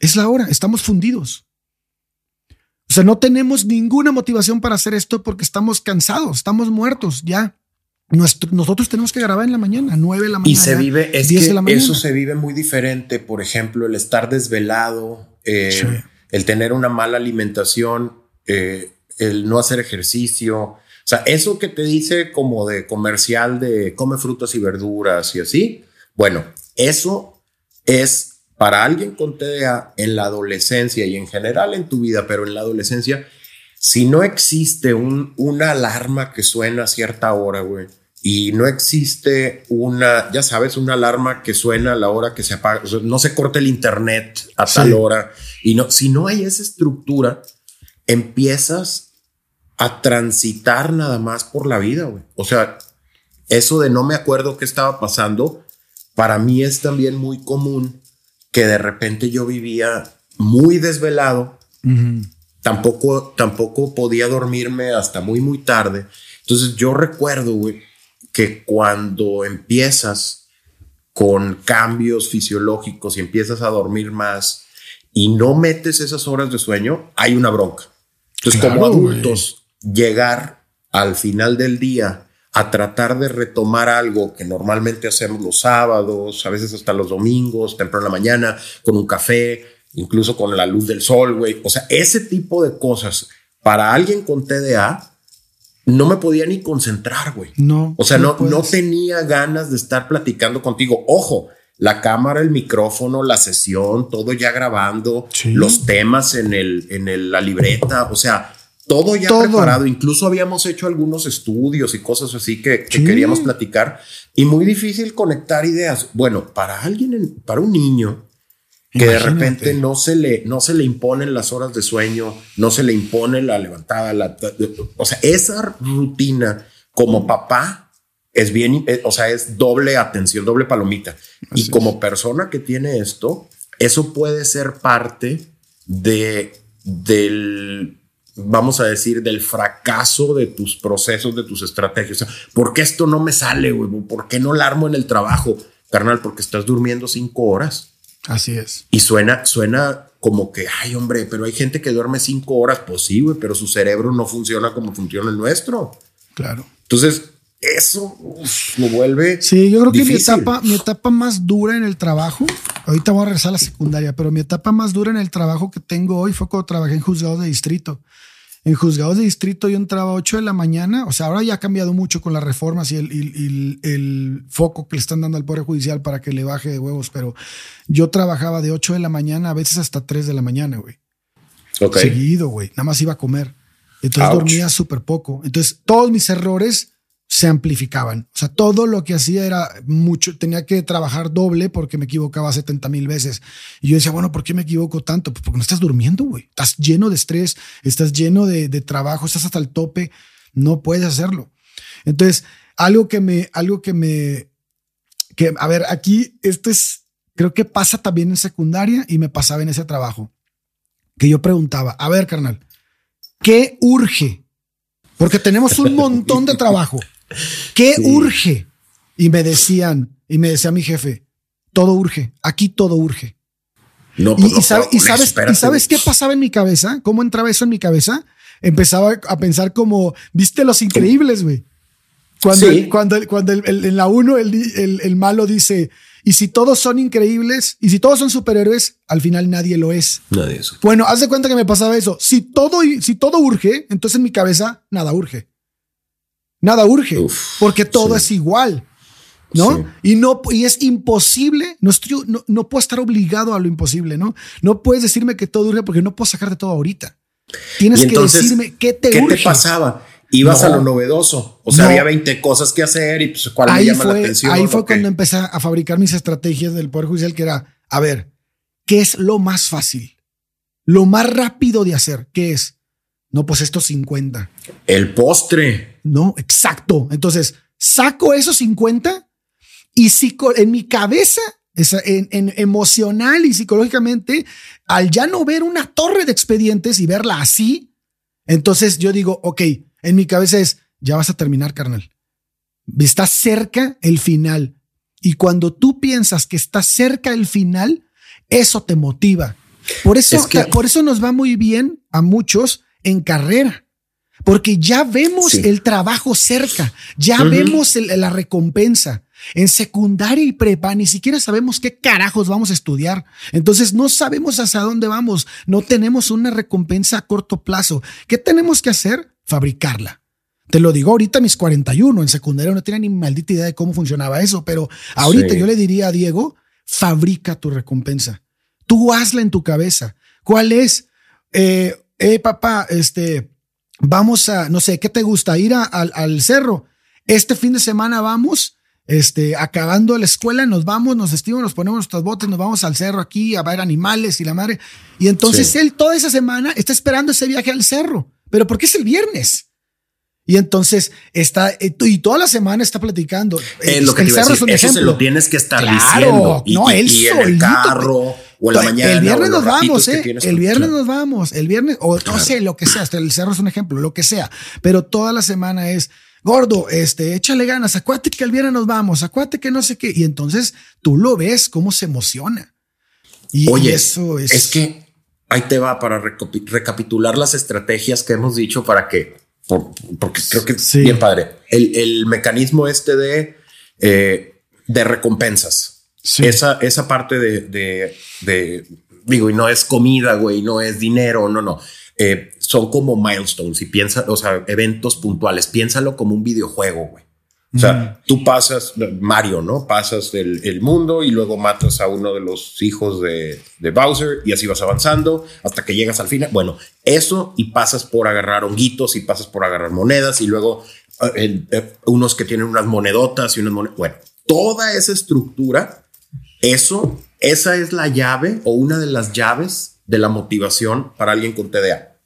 Es la hora, estamos fundidos. O sea, no tenemos ninguna motivación para hacer esto porque estamos cansados, estamos muertos ya nosotros tenemos que grabar en la mañana, 9 de la mañana. Y se vive, es que eso se vive muy diferente. Por ejemplo, el estar desvelado, eh, el tener una mala alimentación, eh, el no hacer ejercicio. O sea, eso que te dice como de comercial de come frutas y verduras y así. Bueno, eso es para alguien con TDA en la adolescencia y en general en tu vida, pero en la adolescencia, si no existe un, una alarma que suena a cierta hora, güey y no existe una, ya sabes, una alarma que suena a la hora que se apaga, no se corta el internet a tal hora y no, si no hay esa estructura, empiezas a transitar nada más por la vida, güey. O sea, eso de no me acuerdo qué estaba pasando, para mí es también muy común que de repente yo vivía muy desvelado, tampoco, tampoco podía dormirme hasta muy, muy tarde. Entonces yo recuerdo, güey, que cuando empiezas con cambios fisiológicos y empiezas a dormir más y no metes esas horas de sueño, hay una bronca. Entonces, como adultos, llegar al final del día a tratar de retomar algo que normalmente hacemos los sábados, a veces hasta los domingos, temprano en la mañana, con un café, incluso con la luz del sol, güey. O sea, ese tipo de cosas para alguien con TDA no me podía ni concentrar, güey. No. O sea, no, no, tenía ganas de estar platicando contigo. Ojo, la cámara, el micrófono, la sesión, todo ya grabando, los temas en el, en la libreta, o sea, todo ya preparado. Incluso habíamos hecho algunos estudios y cosas así que, queríamos platicar y muy difícil conectar ideas. Bueno, para alguien, para un niño que de repente no se le no se le imponen las horas de sueño, no se le impone la levantada, la, o sea, esa rutina como papá es bien, eh, o sea, es doble atención, doble palomita. y como persona que tiene esto, eso puede ser parte de del vamos a decir, del fracaso de tus procesos, de tus estrategias. O sea, ¿Por qué esto no me sale, güey? ¿Por qué no la armo en el trabajo? Carnal, porque estás durmiendo cinco horas. Así es. Y suena, suena como que, ay, hombre, pero hay gente que duerme cinco horas. Pues sí, güey, pero su cerebro no funciona como funciona el nuestro. Claro. Entonces, eso lo vuelve. Sí, yo creo que mi etapa, mi etapa más dura en el trabajo, ahorita voy a regresar a la secundaria, pero mi etapa más dura en el trabajo que tengo hoy fue cuando trabajé en juzgados de distrito. En juzgados de distrito yo entraba a 8 de la mañana, o sea, ahora ya ha cambiado mucho con las reformas y el, el, foco que le están dando al Poder Judicial para que le baje de huevos, pero yo trabajaba de 8 de la mañana, a veces hasta 3 de la mañana, güey. Seguido, güey. Nada más iba a comer. Entonces dormía súper poco. Entonces todos mis errores se amplificaban. O sea, todo lo que hacía era mucho, tenía que trabajar doble porque me equivocaba 70 mil veces. Y yo decía, bueno, ¿por qué me equivoco tanto? Pues porque no estás durmiendo, güey. Estás lleno de estrés, estás lleno de, trabajo, estás hasta el tope, no puedes hacerlo. Entonces, algo que me, algo que me, que, a ver, aquí esto es, creo que pasa también en secundaria y me pasaba en ese trabajo. Que yo preguntaba, a ver, carnal, ¿qué urge? Porque tenemos un montón de trabajo. ¿Qué urge? Y me decían, y me decía mi jefe, todo urge, aquí todo urge. No, y, pues, y, sabes, y sabes qué pasaba en mi cabeza, cómo entraba eso en mi cabeza. Empezaba a pensar como, viste los increíbles, güey. Cuando, cuando, cuando en la uno el, el, malo dice, y si todos son increíbles, y si todos son superhéroes, al final nadie lo es. Nadie es. Bueno, haz de cuenta que me pasaba eso. Si todo, si todo urge, entonces en mi cabeza nada urge. Nada urge, porque todo es igual. ¿no? Y no, y es imposible, no, no, no, puedo estar obligado a lo imposible, ¿no? No puedes decirme que todo urge porque no puedo sacar de todo ahorita. Tienes que decirme qué te ¿qué te pasaba? Ibas a lo novedoso. O sea, había 20 cosas que hacer y pues cuál me llama la atención. Ahí fue cuando empecé a fabricar mis estrategias del Poder Judicial, que era, a ver, ¿qué es lo más fácil? Lo más rápido de hacer, ¿qué es? No, pues estos 50. El postre. No, exacto. Entonces, saco esos 50 Y en mi cabeza, en, en, emocional y psicológicamente, al ya no ver una torre de expedientes y verla así, entonces yo digo, ok, en mi cabeza es, ya vas a terminar, carnal. Está cerca el final. Y cuando tú piensas que está cerca el final, eso te motiva. Por eso, por eso nos va muy bien a muchos en carrera, porque ya vemos el trabajo cerca, ya vemos la recompensa. En secundaria y prepa ni siquiera sabemos qué carajos vamos a estudiar. Entonces no sabemos hacia dónde vamos. No tenemos una recompensa a corto plazo. ¿Qué tenemos que hacer? Fabricarla. Te lo digo ahorita mis 41. En secundaria no tenía ni maldita idea de cómo funcionaba eso, pero ahorita yo le diría a Diego, fabrica tu recompensa. Tú hazla en tu cabeza. ¿Cuál es? Eh, eh papá, este, vamos a, no sé, ¿qué te gusta? Ir al cerro. Este fin de semana vamos este, acabando la escuela, nos vamos, nos vestimos, nos ponemos nuestros botes, nos vamos al cerro aquí a ver animales y la madre. Y entonces él toda esa semana está esperando ese viaje al cerro. Pero ¿por qué es el viernes? Y entonces está, eh, y toda la semana está platicando. Eh, lo que el cerro es un eso se lo tienes que estar diciendo. Y, no, él y en el carro o en la mañana. El viernes nos vamos, eh. El viernes nos vamos. El viernes, o no sé, lo que sea. Hasta el cerro es un ejemplo, lo que sea. Pero toda la semana es gordo, este, échale ganas, acuérdate que el viernes nos vamos, acuérdate que no sé qué. Y entonces tú lo ves cómo se emociona. Y, Oye, eso es... es que ahí te va para recapitular las estrategias que hemos dicho para que, porque creo que es bien padre. El, mecanismo este de, eh, de recompensas. Esa, esa parte de, de, de, digo, y no es comida, güey, no es dinero, no, no. Eh, son como milestones y piensa, o sea, eventos puntuales. Piénsalo como un videojuego, güey. O sea, tú pasas, Mario, ¿no? Pasas el, mundo y luego matas a uno de los hijos de, Bowser y así vas avanzando hasta que llegas al final. Bueno, eso y pasas por agarrar honguitos y pasas por agarrar monedas y luego eh, eh, unos que tienen unas monedotas y unas monedas. Bueno, toda esa estructura, eso, esa es la llave o una de las llaves de la motivación para alguien con TDA.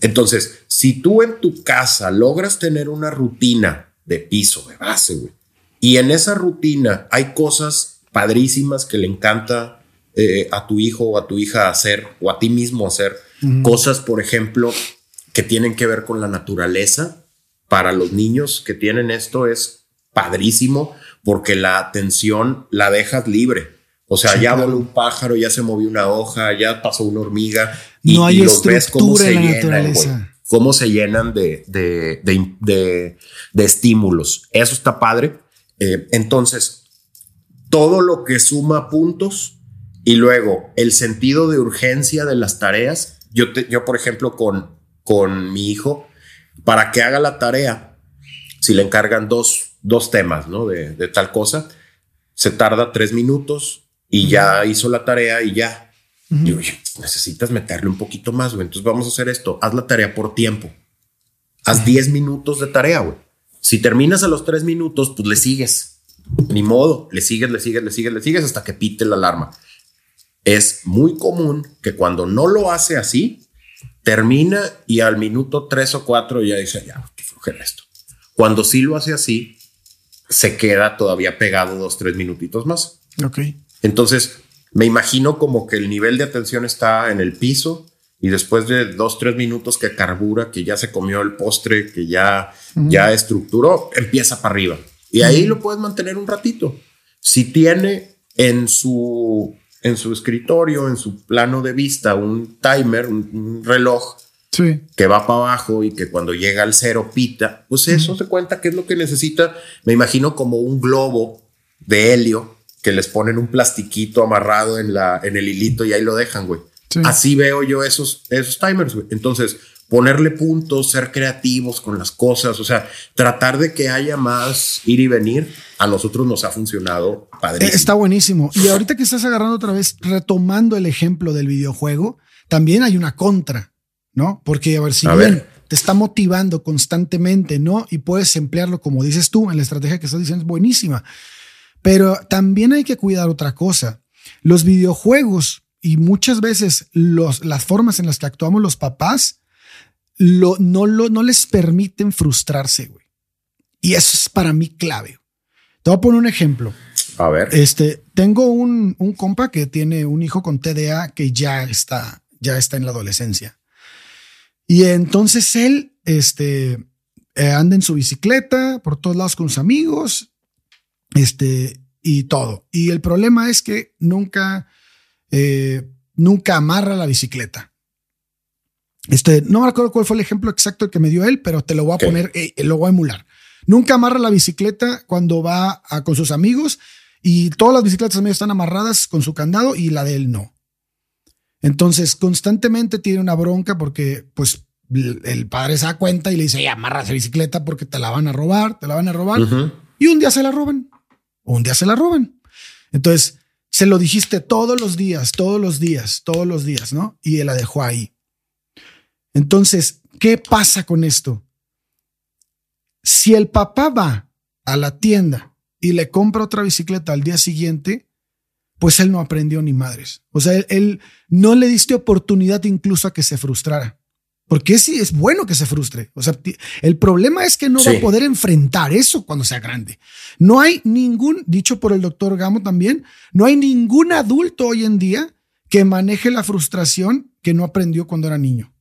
Entonces, si tú en tu casa logras tener una rutina de piso, de base, güey, y en esa rutina hay cosas padrísimas que le encanta eh, a tu hijo o a tu hija hacer, o a ti mismo hacer, cosas, por ejemplo, que tienen que ver con la naturaleza, para los niños que tienen esto es padrísimo porque la atención la dejas libre. O sea, ya voló un pájaro, ya se movió una hoja, ya pasó una hormiga. Y, no hay los ves cómo se llenan, cómo se llenan de, de, de, de, estímulos. Eso está padre. Eh, entonces, todo lo que suma puntos y luego el sentido de urgencia de las tareas. Yo, yo por ejemplo, con, con mi hijo, para que haga la tarea, si le encargan dos, dos temas ¿no? de, de tal cosa, se tarda tres minutos y ya hizo la tarea y ya. necesitas meterle un poquito más, güey. Entonces vamos a hacer esto. Haz la tarea por tiempo. Haz 10 minutos de tarea, güey. Si terminas a los 3 minutos, pues le sigues. Ni modo, le sigues, le sigues, le sigues, le sigues hasta que pite la alarma. Es muy común que cuando no lo hace así, termina y al minuto 3 o 4 ya dice, ya, que flojera esto. Cuando sí lo hace así, se queda todavía pegado dos, tres minutitos más. Ok. Entonces, me imagino como que el nivel de atención está en el piso y después de dos, tres minutos que carbura, que ya se comió el postre, que ya, ya estructuró, empieza para arriba. Y ahí lo puedes mantener un ratito. Si tiene en su, en su escritorio, en su plano de vista, un timer, un, reloj que va para abajo y que cuando llega al cero pita, pues eso se cuenta que es lo que necesita. Me imagino como un globo de helio que les ponen un plastiquito amarrado en, la, en el hilito y ahí lo dejan, güey. Así veo yo esos, esos timers, güey. Entonces, ponerle puntos, ser creativos con las cosas, o sea, tratar de que haya más ir y venir, a nosotros nos ha funcionado padrísimo. Está buenísimo. Y ahorita que estás agarrando otra vez, retomando el ejemplo del videojuego, también hay una contra, ¿no? Porque, a ver, si bien te está motivando constantemente, ¿no? Y puedes emplearlo, como dices tú, en la estrategia que estás diciendo, es buenísima. Pero también hay que cuidar otra cosa. Los videojuegos y muchas veces los, las formas en las que actuamos los papás lo, no, lo, no les permiten frustrarse, güey. Y eso es para mí clave. Te voy a poner un ejemplo. A ver. Este, tengo un, un compa que tiene un hijo con TDA que ya está, ya está en la adolescencia. Y entonces él, este, eh, anda en su bicicleta por todos lados con sus amigos, este, y todo. Y el problema es que nunca, eh, nunca amarra la bicicleta. Este, no me acuerdo cuál fue el ejemplo exacto que me dio él, pero te lo voy a poner, eh, lo voy a emular. Nunca amarra la bicicleta cuando va con sus amigos y todas las bicicletas también están amarradas con su candado y la de él no. Entonces, constantemente tiene una bronca porque, pues, el padre se da cuenta y le dice, amarra esa bicicleta porque te la van a robar, te la van a robar. Y un día se la roban. un día se la roban. Entonces, se lo dijiste todos los días, todos los días, todos los días, ¿no? Y él la dejó ahí. Entonces, ¿qué pasa con esto? Si el papá va a la tienda y le compra otra bicicleta al día siguiente, pues él no aprendió ni madres. O sea, él, no le diste oportunidad incluso a que se frustrara. Porque sí es bueno que se frustre. O sea, el problema es que no va a poder enfrentar eso cuando sea grande. No hay ningún, dicho por el doctor Gamo también, no hay ningún adulto hoy en día que maneje la frustración que no aprendió cuando era niño.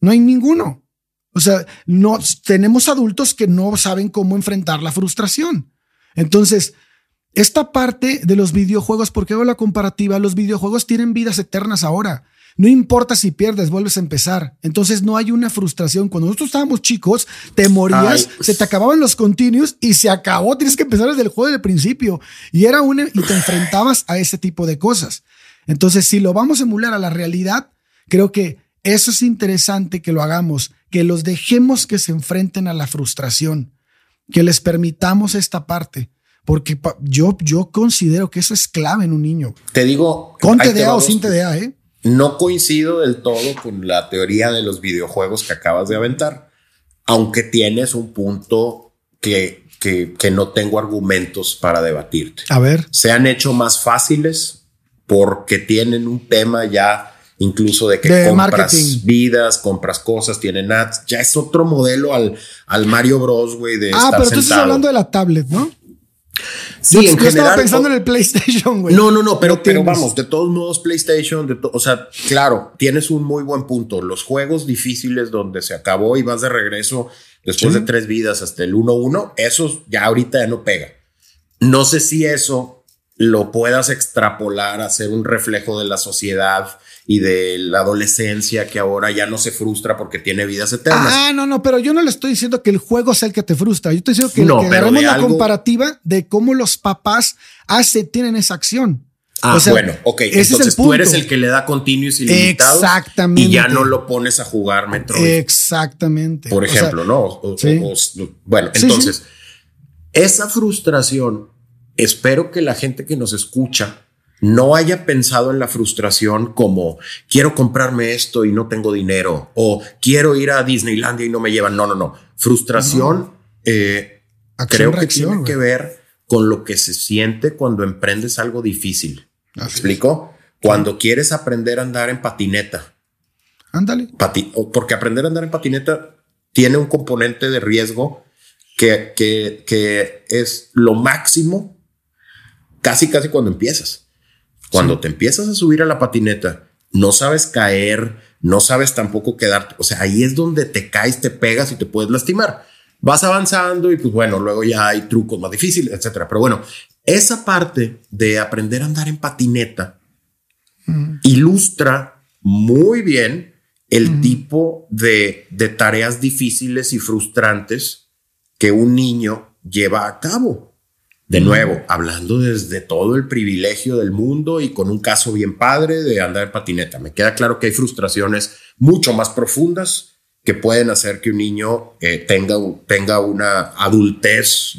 No hay ninguno. O sea, no tenemos adultos que no saben cómo enfrentar la frustración. Entonces, esta parte de los videojuegos, porque hago la comparativa, los videojuegos tienen vidas eternas ahora. No importa si pierdes, vuelves a empezar. Entonces no hay una frustración. Cuando nosotros estábamos chicos, te morías, se te acababan los continuos y se acabó. Tienes que empezar desde el juego del principio. Y era una, y te enfrentabas a ese tipo de cosas. Entonces, si lo vamos a emular a la realidad, creo que eso es interesante que lo hagamos, que los dejemos que se enfrenten a la frustración, que les permitamos esta parte. Porque yo, yo considero que eso es clave en un niño. Te digo. Con TDA o sin TDA, ¿eh? No coincido del todo con la teoría de los videojuegos que acabas de aventar, aunque tienes un punto que, que, que no tengo argumentos para debatirte. A ver. Se han hecho más fáciles porque tienen un tema ya incluso de que compras vidas, compras cosas, tienen ads. Ya es otro modelo al, al Mario Bros, güey, de Ah, pero tú estás hablando de la tablet, ¿no? Sí, en general, estaba pensando en el PlayStation, güey. No, no, no, pero, pero vamos, de todos modos, PlayStation, de o sea, claro, tienes un muy buen punto. Los juegos difíciles donde se acabó y vas de regreso después de tres vidas hasta el 1-1, eso ya ahorita ya no pega. No sé si eso lo puedas extrapolar a ser un reflejo de la sociedad y de la adolescencia que ahora ya no se frustra porque tiene vidas eternas. Ah, no, no, pero yo no le estoy diciendo que el juego sea el que te frustra. Yo estoy diciendo que, no, que la comparativa de cómo los papás hace, tienen esa acción. Ah, bueno, ok. Entonces tú eres el que le da continuos ilimitado. Exactamente. Y ya no lo pones a jugar Metroid. Exactamente. Por ejemplo, ¿no? bueno, entonces, esa frustración, espero que la gente que nos escucha no haya pensado en la frustración como quiero comprarme esto y no tengo dinero o quiero ir a Disneylandia y no me llevan. No, no, no. Frustración eh, creo que tiene que ver con lo que se siente cuando emprendes algo difícil. ¿Me explico? Cuando quieres aprender a andar en patineta. Ándale. porque aprender a andar en patineta tiene un componente de riesgo que, que, que es lo máximo casi, casi cuando empiezas. Cuando te empiezas a subir a la patineta, no sabes caer, no sabes tampoco quedarte. O sea, ahí es donde te caes, te pegas y te puedes lastimar. Vas avanzando y pues bueno, luego ya hay trucos más difíciles, etcétera. Pero bueno, esa parte de aprender a andar en patineta ilustra muy bien el tipo de, de tareas difíciles y frustrantes que un niño lleva a cabo. De nuevo, hablando desde todo el privilegio del mundo y con un caso bien padre de andar en patineta. Me queda claro que hay frustraciones mucho más profundas que pueden hacer que un niño eh, tenga, tenga una adultez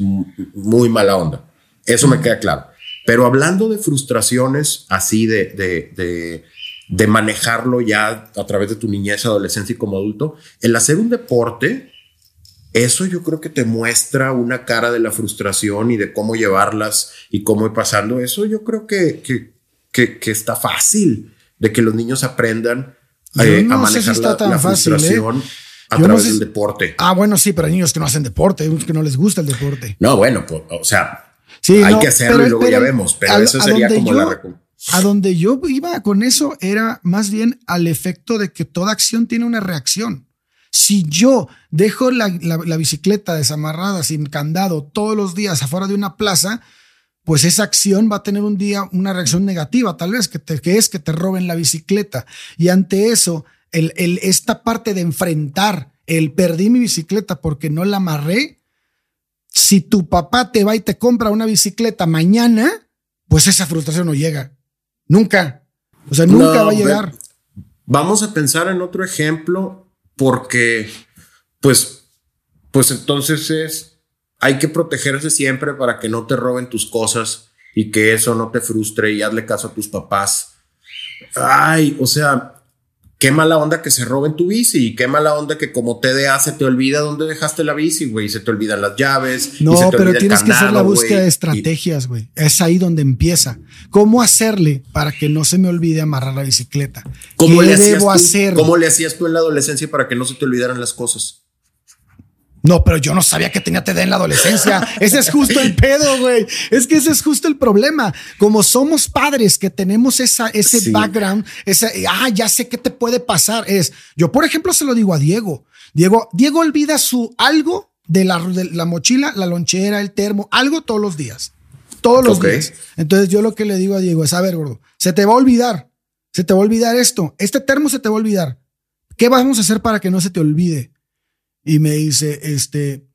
muy mala onda. Eso me queda claro. Pero hablando de frustraciones así de, de, de, de manejarlo ya a través de tu niñez, adolescencia y como adulto, el hacer un deporte eso yo creo que te muestra una cara de la frustración y de cómo llevarlas y cómo ir pasando. Eso yo creo que, que, que, está fácil de que los niños aprendan eh, a manejar la, ¿eh? frustración. A través del deporte. Ah, bueno, sí, pero hay niños que no hacen deporte, hay que no les gusta el deporte. No, bueno, pues, o sea, hay que hacerlo y luego ya vemos, pero eso sería como la A donde yo iba con eso era más bien al efecto de que toda acción tiene una reacción. Si yo dejo la, bicicleta desamarrada sin candado todos los días afuera de una plaza, pues esa acción va a tener un día una reacción negativa, tal vez, que, que es que te roben la bicicleta. Y ante eso, el, el, esta parte de enfrentar el perdí mi bicicleta porque no la amarré, si tu papá te va y te compra una bicicleta mañana, pues esa frustración no llega. Nunca. O sea, nunca va a llegar. Vamos a pensar en otro ejemplo porque, pues, pues entonces es, hay que protegerse siempre para que no te roben tus cosas y que eso no te frustre y hazle caso a tus papás. Ay, o sea, qué mala onda que se roben tu bici y qué mala onda que como TDA se te olvida dónde dejaste la bici, güey, se te olvidan las llaves. No, pero tienes que hacer la búsqueda de estrategias, güey. Es ahí donde empieza. ¿Cómo hacerle para que no se me olvide amarrar la bicicleta? ¿Cómo le debo hacer? ¿Cómo le hacías tú en la adolescencia para que no se te olvidaran las cosas? No, pero yo no sabía que tenía TD en la adolescencia. ese es justo el pedo, güey. Es que ese es justo el problema. Como somos padres que tenemos esa, ese background, ese, ah, ya sé qué te puede pasar. Es, yo, por ejemplo, se lo digo a Diego. Diego, Diego olvida su algo de la, de la mochila, la lonchera, el termo, algo todos los días. Todos los días. Entonces yo lo que le digo a Diego es, a ver, gordo, se te va a olvidar. Se te va a olvidar esto. Este termo se te va a olvidar. ¿Qué vamos a hacer para que no se te olvide? Y me dice, este,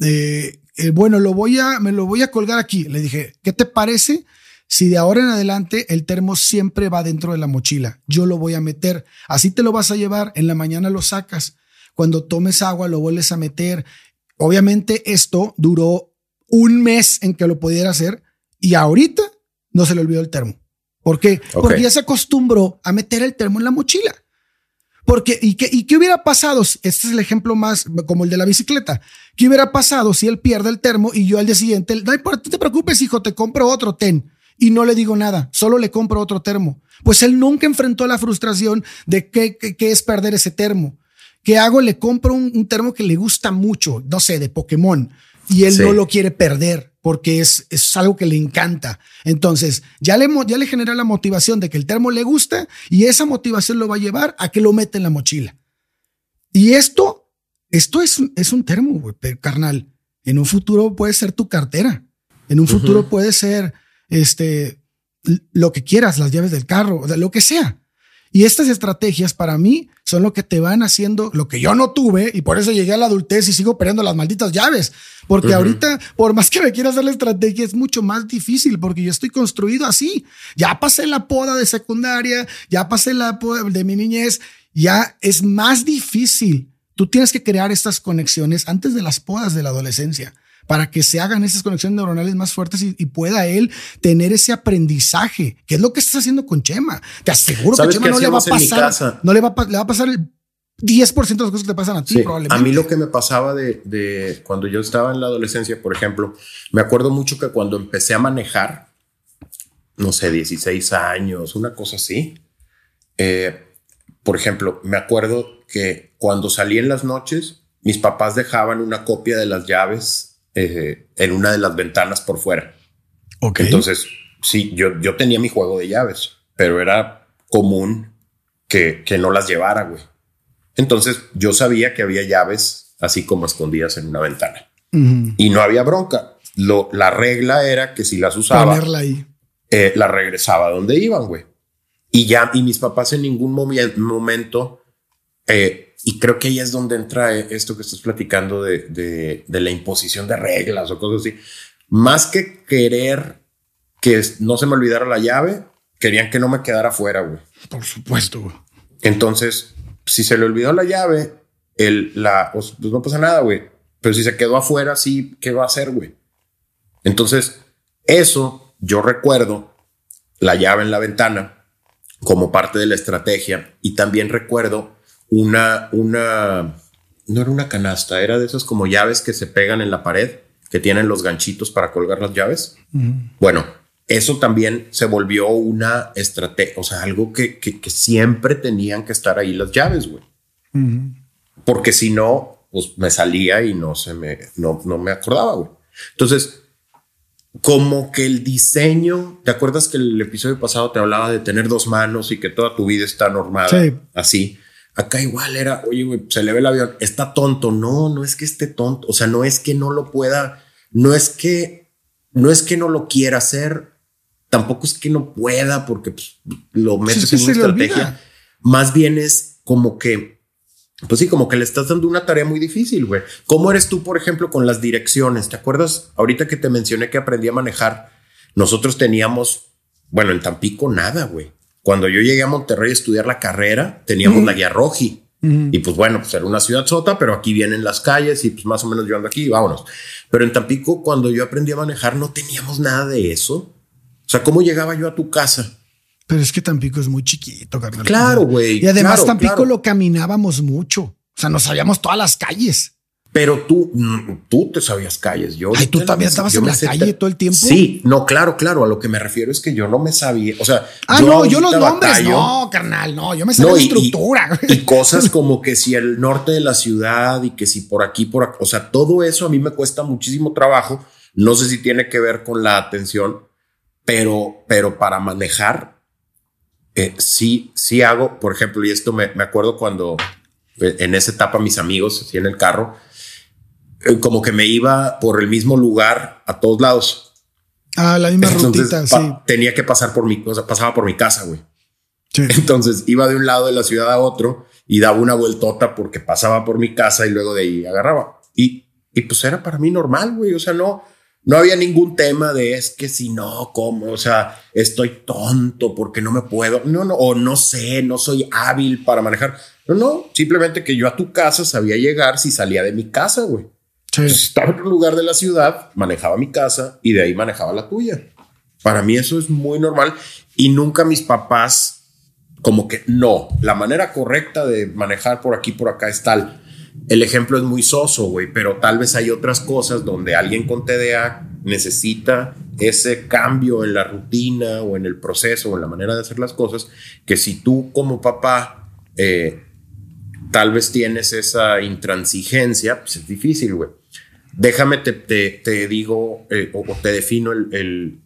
eh, eh, bueno, lo voy a, me lo voy a colgar aquí. Le dije, ¿qué te parece si de ahora en adelante el termo siempre va dentro de la mochila? Yo lo voy a meter. Así te lo vas a llevar. En la mañana lo sacas. Cuando tomes agua lo vuelves a meter. Obviamente esto duró un mes en que lo pudiera hacer y ahorita no se le olvidó el termo. ¿Por qué? Porque ya se acostumbró a meter el termo en la mochila. Porque, ¿y qué, ¿y qué hubiera pasado? Este es el ejemplo más como el de la bicicleta. ¿Qué hubiera pasado si él pierde el termo y yo al día siguiente, no, no te preocupes, hijo, te compro otro, ten. Y no le digo nada, solo le compro otro termo. Pues él nunca enfrentó la frustración de qué, qué, es perder ese termo. ¿Qué hago? Le compro un, termo que le gusta mucho, no sé, de Pokémon, y él no lo quiere perder porque es, es algo que le encanta. Entonces, ya le, ya le genera la motivación de que el termo le gusta y esa motivación lo va a llevar a que lo meta en la mochila. Y esto, esto es, es un termo, güey, carnal. En un futuro puede ser tu cartera. En un futuro puede ser este, lo que quieras, las llaves del carro, lo que sea. Y estas estrategias para mí son lo que te van haciendo, lo que yo no tuve y por eso llegué a la adultez y sigo perdiendo las malditas llaves. Porque ahorita, por más que me quiera hacer la estrategia, es mucho más difícil porque yo estoy construido así. Ya pasé la poda de secundaria, ya pasé la poda de mi niñez, ya es más difícil. Tú tienes que crear estas conexiones antes de las podas de la adolescencia para que se hagan esas conexiones neuronales más fuertes y, pueda él tener ese aprendizaje, que es lo que estás haciendo con Chema. Te aseguro que Chema no le va a pasar, no le va, le va a pasar el 10% de las cosas que te pasan a ti, probablemente. A mí lo que me pasaba de, de, cuando yo estaba en la adolescencia, por ejemplo, me acuerdo mucho que cuando empecé a manejar, no sé, 16 años, una cosa así, eh, por ejemplo, me acuerdo que cuando salí en las noches, mis papás dejaban una copia de las llaves eh, en una de las ventanas por fuera. Ok. Entonces, sí, yo, yo tenía mi juego de llaves, pero era común que, que no las llevara, güey. Entonces, yo sabía que había llaves así como escondidas en una ventana. Y no había bronca. Lo, la regla era que si las usaba, Ponerla ahí. Eh, la regresaba a donde iban, güey. Y ya, y mis papás en ningún momento eh, y creo que ahí es donde entra eh, esto que estás platicando de, la imposición de reglas o cosas así. Más que querer que no se me olvidara la llave, querían que no me quedara fuera, güey. Por supuesto, güey. Entonces, si se le olvidó la llave, el, la, pues no pasa nada, güey. Pero si se quedó afuera, sí, ¿qué va a hacer, güey? Entonces, eso yo recuerdo la llave en la ventana como parte de la estrategia y también recuerdo una, una, no era una canasta, era de esas como llaves que se pegan en la pared, que tienen los ganchitos para colgar las llaves. Bueno, eso también se volvió una estrategia, o sea, algo que, que, siempre tenían que estar ahí las llaves, güey. Porque si no, pues me salía y no se me, no, no me acordaba, güey. Entonces, como que el diseño, ¿te acuerdas que el episodio pasado te hablaba de tener dos manos y que toda tu vida está normada? Así. Acá igual era, oye, güey, se le ve el avión, está tonto. No, no es que esté tonto. O sea, no es que no lo pueda, no es que, no es que no lo quiera hacer, tampoco es que no pueda porque pues, lo metes en una estrategia. Más bien es como que, pues sí, como que le estás dando una tarea muy difícil, güey. ¿Cómo eres tú, por ejemplo, con las direcciones? ¿Te acuerdas ahorita que te mencioné que aprendí a manejar? Nosotros teníamos, bueno, en Tampico nada, güey. Cuando yo llegué a Monterrey a estudiar la carrera, teníamos la guía roji. Y pues bueno, pues era una ciudad sota, pero aquí vienen las calles y pues más o menos yo ando aquí, vámonos. Pero en Tampico, cuando yo aprendí a manejar, no teníamos nada de eso. O sea, ¿cómo llegaba yo a tu casa? Pero es que Tampico es muy chiquito, carnal. Claro, güey. Y además Tampico lo caminábamos mucho. O sea, nos sabíamos todas las calles. Pero tú, mm, tú te sabías calles. Yo Ay, tú también estabas en la calle todo el tiempo. Sí, no, claro, claro. A lo que me refiero es que yo no me sabía. O sea, ah, no, yo los nombres, no, carnal, no, yo me sabía la estructura. Y, cosas como que si el norte de la ciudad y que si por aquí, por aquí, o sea, todo eso a mí me cuesta muchísimo trabajo. No sé si tiene que ver con la atención, pero, pero para manejar, eh, sí, sí hago, por ejemplo, y esto me, me acuerdo cuando eh, en esa etapa mis amigos, así en el carro, eh, como que me iba por el mismo lugar a todos lados. Ah, la misma rutita, sí. Tenía que pasar por mi, o sea, pasaba por mi casa, güey. Entonces iba de un lado de la ciudad a otro y daba una vueltota porque pasaba por mi casa y luego de ahí agarraba. Y, y pues era para mí normal, güey. O sea, no, no había ningún tema de es que si no, ¿cómo? O sea, estoy tonto porque no me puedo. No, no, o no sé, no soy hábil para manejar. No, no, simplemente que yo a tu casa sabía llegar si salía de mi casa, güey estaba en un lugar de la ciudad, manejaba mi casa y de ahí manejaba la tuya. Para mí eso es muy normal y nunca mis papás como que no, la manera correcta de manejar por aquí, por acá es tal. El ejemplo es muy soso, güey, pero tal vez hay otras cosas donde alguien con TDA necesita ese cambio en la rutina o en el proceso o en la manera de hacer las cosas, que si tú como papá eh, tal vez tienes esa intransigencia, pues es difícil, güey. Déjame, te, te, digo eh, o, te defino el,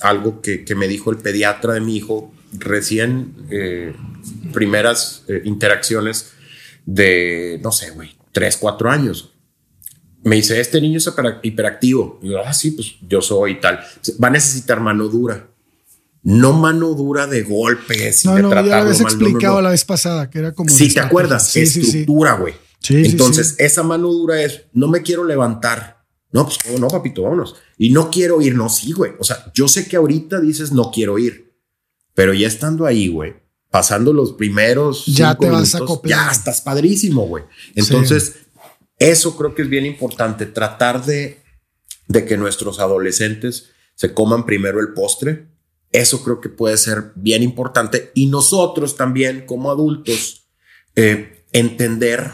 algo que, que, me dijo el pediatra de mi hijo recién, eh, primeras eh, interacciones de, no sé, güey, tres, cuatro años. Me dice, este niño es hiperactivo. Y yo, ah, sí, pues yo soy tal. Va a necesitar mano dura. No mano dura de golpes y no, de no, ya lo habías explicado la vez pasada, que era como... Sí, ¿te acuerdas? estructura, güey. Entonces, esa mano dura es, no me quiero levantar. No, pues no, papito, vámonos. Y no quiero ir, no, sí, güey. O sea, yo sé que ahorita dices no quiero ir, pero ya estando ahí, güey, pasando los primeros. Ya te vas a acoplar. Ya estás padrísimo, güey. Entonces, eso creo que es bien importante, tratar de, de que nuestros adolescentes se coman primero el postre. Eso creo que puede ser bien importante. Y nosotros también, como adultos, eh, entender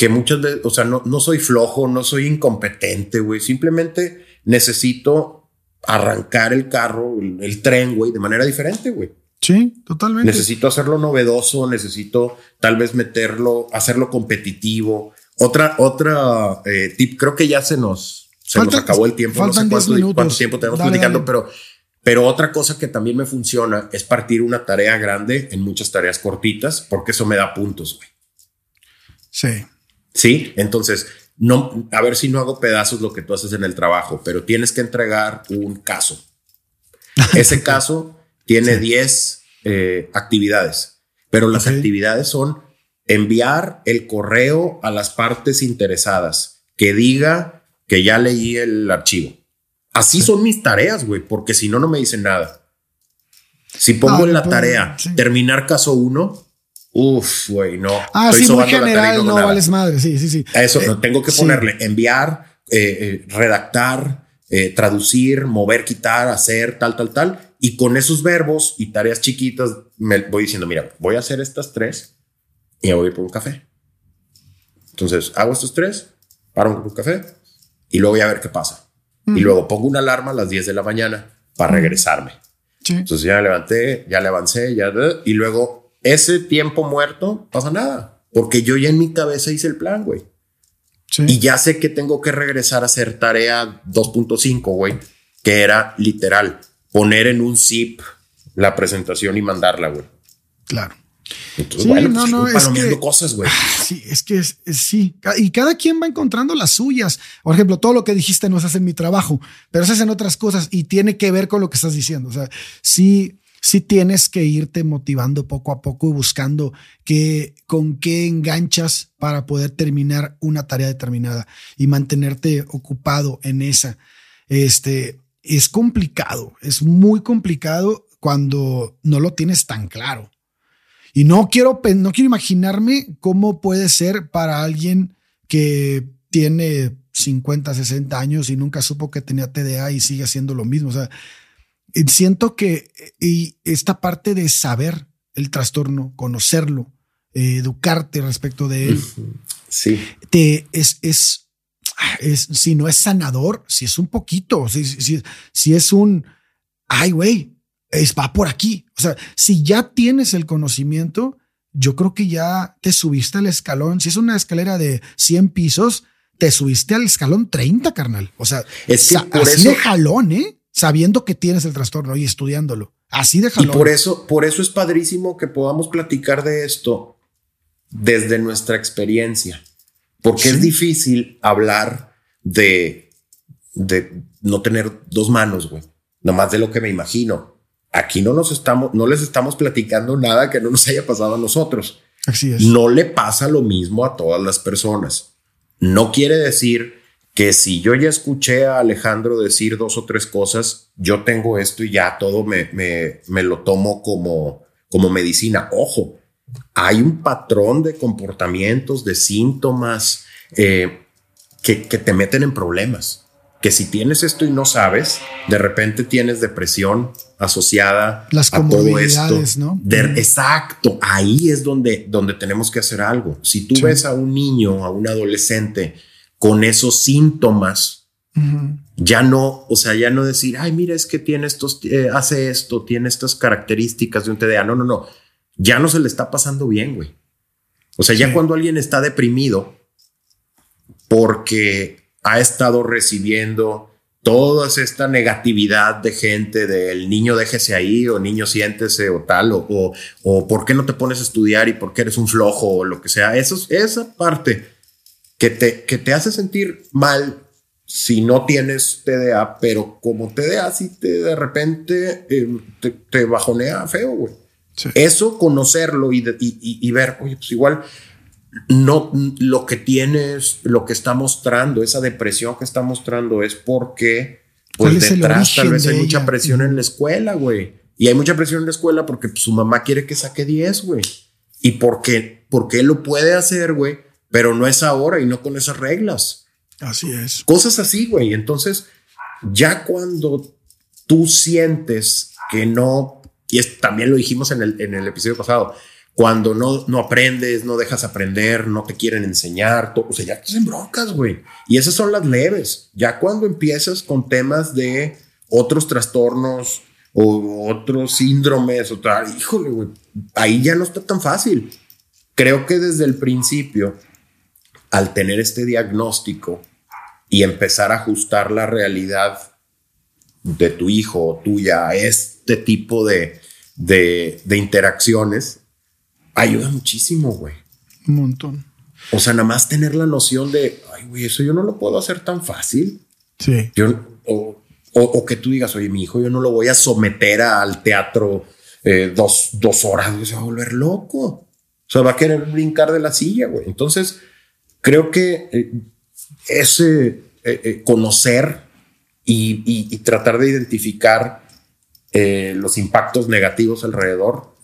que muchas veces, o sea, no, no soy flojo, no soy incompetente, güey. Simplemente necesito arrancar el carro, el, tren, güey, de manera diferente, güey. Sí, totalmente. Necesito hacerlo novedoso, necesito tal vez meterlo, hacerlo competitivo. Otra, otra eh, tip, creo que ya se nos, se nos acabó el tiempo. No sé cuánto, tiempo tenemos platicando, pero, pero otra cosa que también me funciona es partir una tarea grande en muchas tareas cortitas, porque eso me da puntos, güey. Sí. Sí, entonces, no, a ver si no hago pedazos lo que tú haces en el trabajo, pero tienes que entregar un caso. Ese caso tiene 10 eh, actividades, pero las actividades son enviar el correo a las partes interesadas que diga que ya leí el archivo. Así son mis tareas, güey, porque si no, no me dicen nada. Si pongo en la pues, tarea terminar caso 1, Uf, güey, no. Ah, sí, muy general, no, vales madre. Sí, sí, sí. eso, no, eh, tengo que ponerle enviar, eh, eh, redactar, traducir, mover, quitar, hacer, tal, tal, tal. Y con esos verbos y tareas chiquitas, me voy diciendo, mira, voy a hacer estas tres y me voy por un café. Entonces, hago estos tres, paro por un café y luego voy a ver qué pasa. Y luego pongo una alarma a las 10 de la mañana para regresarme. Entonces ya me levanté, ya le avancé, ya, y luego ese tiempo muerto, pasa nada, porque yo ya en mi cabeza hice el plan, güey. Y ya sé que tengo que regresar a hacer tarea 2.5, güey. que era literal poner en un zip la presentación y mandarla, güey. Claro. Entonces, bueno, no, pues, no, es que, cosas, güey. Sí, es que sí. Y cada quien va encontrando las suyas. Por ejemplo, todo lo que dijiste no se hace en mi trabajo, pero se hacen otras cosas y tiene que ver con lo que estás diciendo. O sea, sí, sí tienes que irte motivando poco a poco y buscando que, con qué enganchas para poder terminar una tarea determinada y mantenerte ocupado en esa. Este es complicado, es muy complicado cuando no lo tienes tan claro. Y no quiero, no quiero imaginarme cómo puede ser para alguien que tiene 50, 60 años y nunca supo que tenía TDA y sigue haciendo lo mismo. O sea, siento que y esta parte de saber el trastorno, conocerlo, educarte respecto de él, sí. te es, es, es, si no es sanador, si es un poquito, si, si, si es un, ay, güey, es, va por aquí. O sea, si ya tienes el conocimiento, yo creo que ya te subiste al escalón. Si es una escalera de 100 pisos, te subiste al escalón 30, carnal. O sea, es así de jalón, ¿eh? Sabiendo que tienes el trastorno y estudiándolo. Así de jalón. Y por eso, por eso es padrísimo que podamos platicar de esto desde nuestra experiencia. Porque es difícil hablar de, de no tener dos manos, güey. Nomás de lo que me imagino aquí no nos estamos, no les estamos platicando nada que no nos haya pasado a nosotros. Así es. No le pasa lo mismo a todas las personas. No quiere decir que si yo ya escuché a Alejandro decir dos o tres cosas, yo tengo esto y ya todo me, me, me lo tomo como, como medicina. Ojo, hay un patrón de comportamientos, de síntomas eh, que, que te meten en problemas que si tienes esto y no sabes, de repente tienes depresión asociada Las a todo esto. ¿no? exacto, ahí es donde, donde tenemos que hacer algo. Si tú ves a un niño, a un adolescente con esos síntomas, ya no, o sea, ya no decir, ay, mira, es que tiene estos, eh, hace esto, tiene estas características de un TDA. No, no, no. Ya no se le está pasando bien, güey. O sea, ya cuando alguien está deprimido porque ha estado recibiendo toda esta negatividad de gente del niño déjese ahí o niño siéntese o tal o, o, por qué no te pones a estudiar y por qué eres un flojo o lo que sea. Eso, esa parte que te, que te hace sentir mal si no tienes TDA, pero como TDA si te de repente eh, te, bajonea feo, güey. Eso, conocerlo y, y, y ver, oye, pues igual no lo que tienes, lo que está mostrando, esa depresión que está mostrando es porque pues detrás tal vez hay mucha presión en la escuela, güey. Y hay mucha presión en la escuela porque pues, su mamá quiere que saque 10, güey. Y porque, porque él lo puede hacer, güey, pero no es ahora y no con esas reglas. Así es. Cosas así, güey. Entonces, ya cuando tú sientes que no, y también lo dijimos en el, en el episodio pasado, cuando no, no aprendes, no dejas aprender, no te quieren enseñar, todo, o sea, ya estás en broncas, güey. Y esas son las leves. Ya cuando empiezas con temas de otros trastornos o otros síndromes o tal, híjole, güey, ahí ya no está tan fácil. Creo que desde el principio, al tener este diagnóstico y empezar a ajustar la realidad de tu hijo o tuya a este tipo de, de, de interacciones, ayuda muchísimo, güey. Un montón. O sea, nada más tener la noción de, ay, güey, eso yo no lo puedo hacer tan fácil. Sí. Yo, o, o, que tú digas, oye, mi hijo, yo no lo voy a someter al teatro eh, dos, dos horas, se va a volver loco. O sea, va a querer brincar de la silla, güey. Entonces, creo que eh, ese eh, conocer y, y, tratar de identificar los impactos negativos alrededor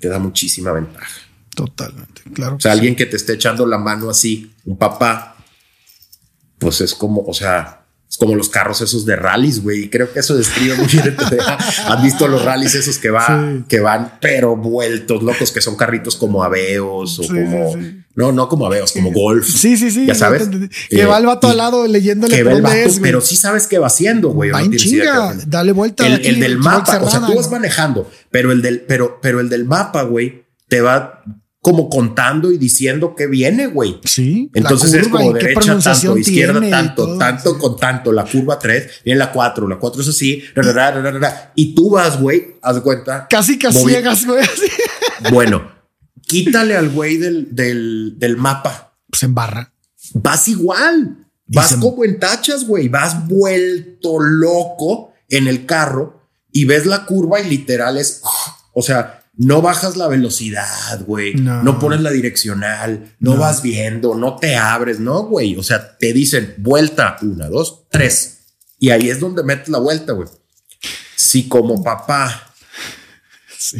te da muchísima ventaja. Totalmente, claro. O sea, alguien que te esté echando la mano así, un papá, pues es como, o sea, como los carros esos de rallies, güey. Creo que eso describe muy bien. Han visto los rallies esos que, va, que van, pero vueltos, locos, que son carritos como aveos o como. No, no como aveos, como golf. Sí, sí, sí. Ya sabes. Que va el vato al lado leyéndole que el pero sí sabes qué va haciendo, güey. Va en chinga, dale vuelta. El, el del mapa, o sea, tú vas manejando, pero el del, pero, pero el del mapa, güey, te va como contando y diciendo que viene, güey. Sí. Entonces es como derecha tanto, izquierda tanto, tanto con tanto, la curva 3, viene la 4, la 4 es así, y tú vas, güey, haz de cuenta. Casi casi llegas, güey. Bueno, quítale al güey del, del, del mapa. Se embarra. Vas igual. Vas como en tachas, güey. Vas vuelto loco en el carro y ves la curva y literal es, o sea, no bajas la velocidad, güey. No. pones la direccional, no, vas viendo, no te abres, no, güey. O sea, te dicen vuelta, una, dos, tres. Y ahí es donde metes la vuelta, güey. Si como papá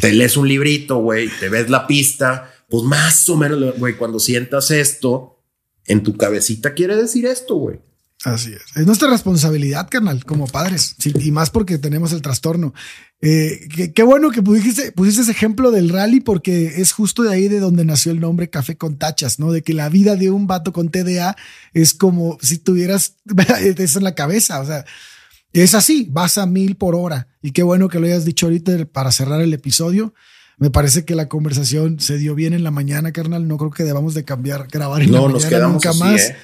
te lees un librito, güey, te ves la pista, pues más o menos, güey, cuando sientas esto en tu cabecita quiere decir esto, güey. Así es. Es nuestra responsabilidad, carnal, como padres. y más porque tenemos el trastorno. Eh, qué, bueno que pusiste, pusiste ese ejemplo del rally porque es justo de ahí de donde nació el nombre Café con Tachas, ¿no? De que la vida de un vato con TDA es como si tuvieras eso en la cabeza. O sea, es así, vas a mil por hora. Y qué bueno que lo hayas dicho ahorita para cerrar el episodio. Me parece que la conversación se dio bien en la mañana, carnal. No creo que debamos de cambiar, grabar en no, la mañana nunca más. ¿eh?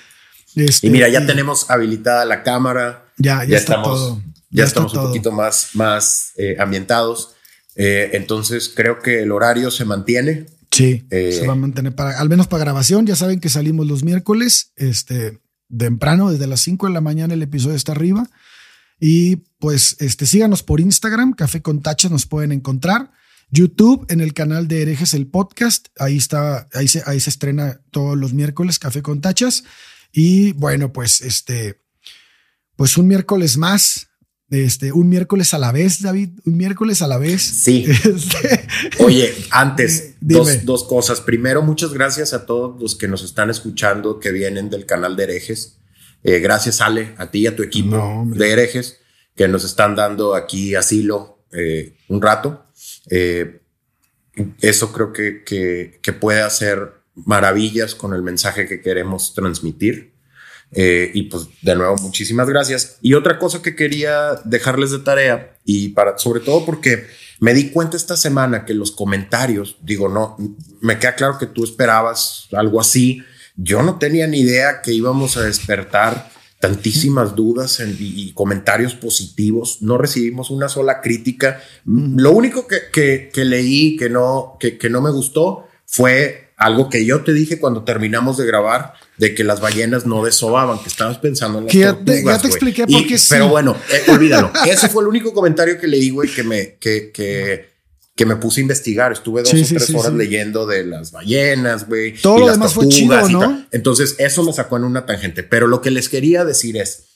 Este, y mira, ya tenemos habilitada la cámara. Ya, ya, estamos, Ya, estamos un poquito más, más eh, ambientados. Eh, entonces creo que el horario se mantiene. Sí, eh, se va a mantener para, al menos para grabación. Ya saben que salimos los miércoles, este, temprano, desde las 5 de la mañana el episodio está arriba. Y pues este, síganos por Instagram, Café con Tachas, nos pueden encontrar. YouTube, en el canal de Herejes el podcast, ahí está, ahí se, ahí se estrena todos los miércoles Café con Tachas. Y bueno, pues este, pues un miércoles más, este, un miércoles a la vez, David, un miércoles a la vez. Sí. Este, Oye, antes, dos, cosas. Primero, muchas gracias a todos los que nos están escuchando, que vienen del canal de herejes. Eh, gracias, Ale, a ti y a tu equipo de herejes, que nos están dando aquí asilo eh, un rato. Eh, eso creo que, que, que puede hacer maravillas con el mensaje que queremos transmitir. Eh, y pues de nuevo, muchísimas gracias. Y otra cosa que quería dejarles de tarea y para, sobre todo porque me di cuenta esta semana que los comentarios, digo, no, me queda claro que tú esperabas algo así. Yo no tenía ni idea que íbamos a despertar tantísimas dudas y, comentarios positivos. No recibimos una sola crítica. Lo único que, que, que leí que no, que, que no me gustó fue algo que yo te dije cuando terminamos de grabar, de que las ballenas no desobaban, que estabas pensando en las ya tortugas, te, expliqué por qué Pero bueno, eh, olvídalo. Ese fue el único comentario que leí, güey, que me, que, que, que me puse a investigar. Estuve dos o tres horas leyendo de las ballenas, güey. Todo lo demás fue chido, ¿no? Entonces, eso me sacó en una tangente. Pero lo que les quería decir es,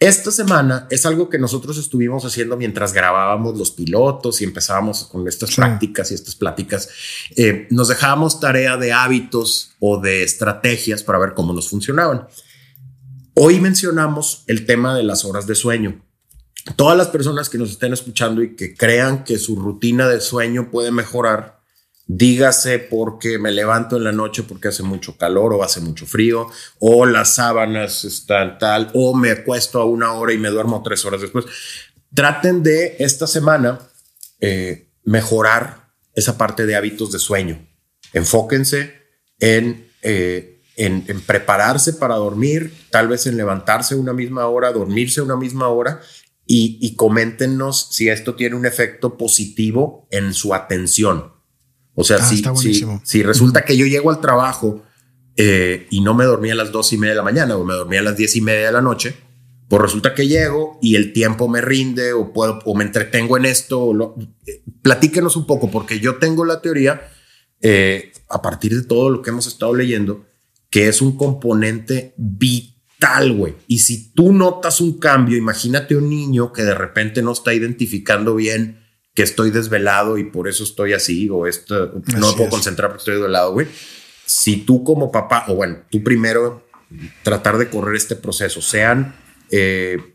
esta semana es algo que nosotros estuvimos haciendo mientras grabábamos los pilotos y empezábamos con estas prácticas y estas pláticas. Eh, nos dejábamos tarea de hábitos o de estrategias para ver cómo nos funcionaban. Hoy mencionamos el tema de las horas de sueño. Todas las personas que nos estén escuchando y que crean que su rutina de sueño puede mejorar, dígase porque me levanto en la noche porque hace mucho calor o hace mucho frío, o las sábanas están tal, o me acuesto a una hora y me duermo tres horas después. Traten de esta semana eh, mejorar esa parte de hábitos de sueño. Enfóquense en, eh, en, prepararse para dormir, tal vez en levantarse una misma hora, dormirse una misma hora y, y coméntenos si esto tiene un efecto positivo en su atención o sea, ah, si, resulta que yo llego al trabajo eh, y no me dormí a las dos y media de la mañana o me dormí a las diez y media de la noche, pues resulta que llego y el tiempo me rinde o puedo o me entretengo en esto. O eh, platíquenos un poco, porque yo tengo la teoría, eh, a partir de todo lo que hemos estado leyendo, que es un componente vital, güey. Y si tú notas un cambio, imagínate un niño que de repente no está identificando bien que estoy desvelado y por eso estoy así, o esto, no me puedo concentrar porque estoy desvelado, güey. Si tú como papá, o bueno, tú primero tratar de correr este proceso, sean, eh,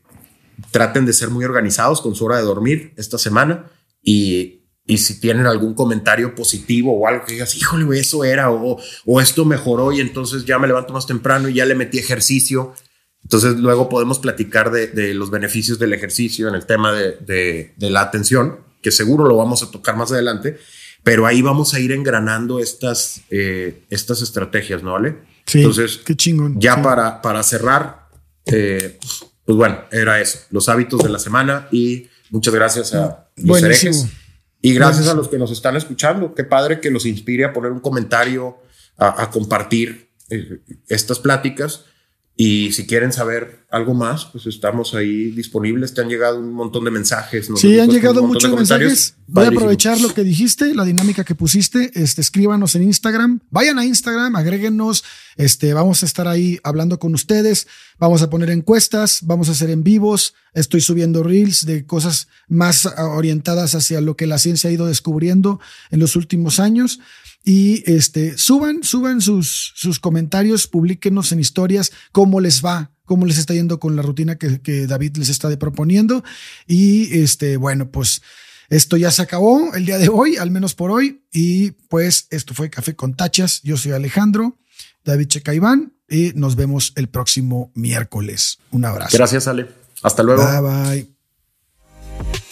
traten de ser muy organizados con su hora de dormir esta semana y, y si tienen algún comentario positivo o algo que digas, híjole, eso era, o, o esto mejoró y entonces ya me levanto más temprano y ya le metí ejercicio. Entonces luego podemos platicar de, de los beneficios del ejercicio en el tema de, de, de la atención que seguro lo vamos a tocar más adelante. pero ahí vamos a ir engranando estas, eh, estas estrategias, ¿no, vale? Sí, Entonces, qué chingón. Ya para, para cerrar, eh, pues bueno, era eso, los hábitos de la semana y muchas gracias a los herejes. Y gracias a los que nos están escuchando. Qué padre que los inspire a poner un comentario, a, compartir eh, estas pláticas. Y si quieren saber algo más, pues estamos ahí disponibles. Te han llegado un montón de mensajes. Sí, han llegado muchos mensajes. Voy a aprovechar lo que dijiste, la dinámica que pusiste. Este, escríbanos en Instagram. Vayan a Instagram, agréguenos. Este, vamos a estar ahí hablando con ustedes. Vamos a poner encuestas, vamos a hacer en vivos. Estoy subiendo reels de cosas más orientadas hacia lo que la ciencia ha ido descubriendo en los últimos años. Y este, suban, suban sus, sus comentarios, publíquenos en historias cómo les va, cómo les está yendo con la rutina que, que David les está proponiendo. Y este, bueno, pues esto ya se acabó el día de hoy, al menos por hoy. Y pues esto fue Café con Tachas. Yo soy Alejandro, David Checaiván, y nos vemos el próximo miércoles. Un abrazo. Gracias, Ale. Hasta luego. Bye bye.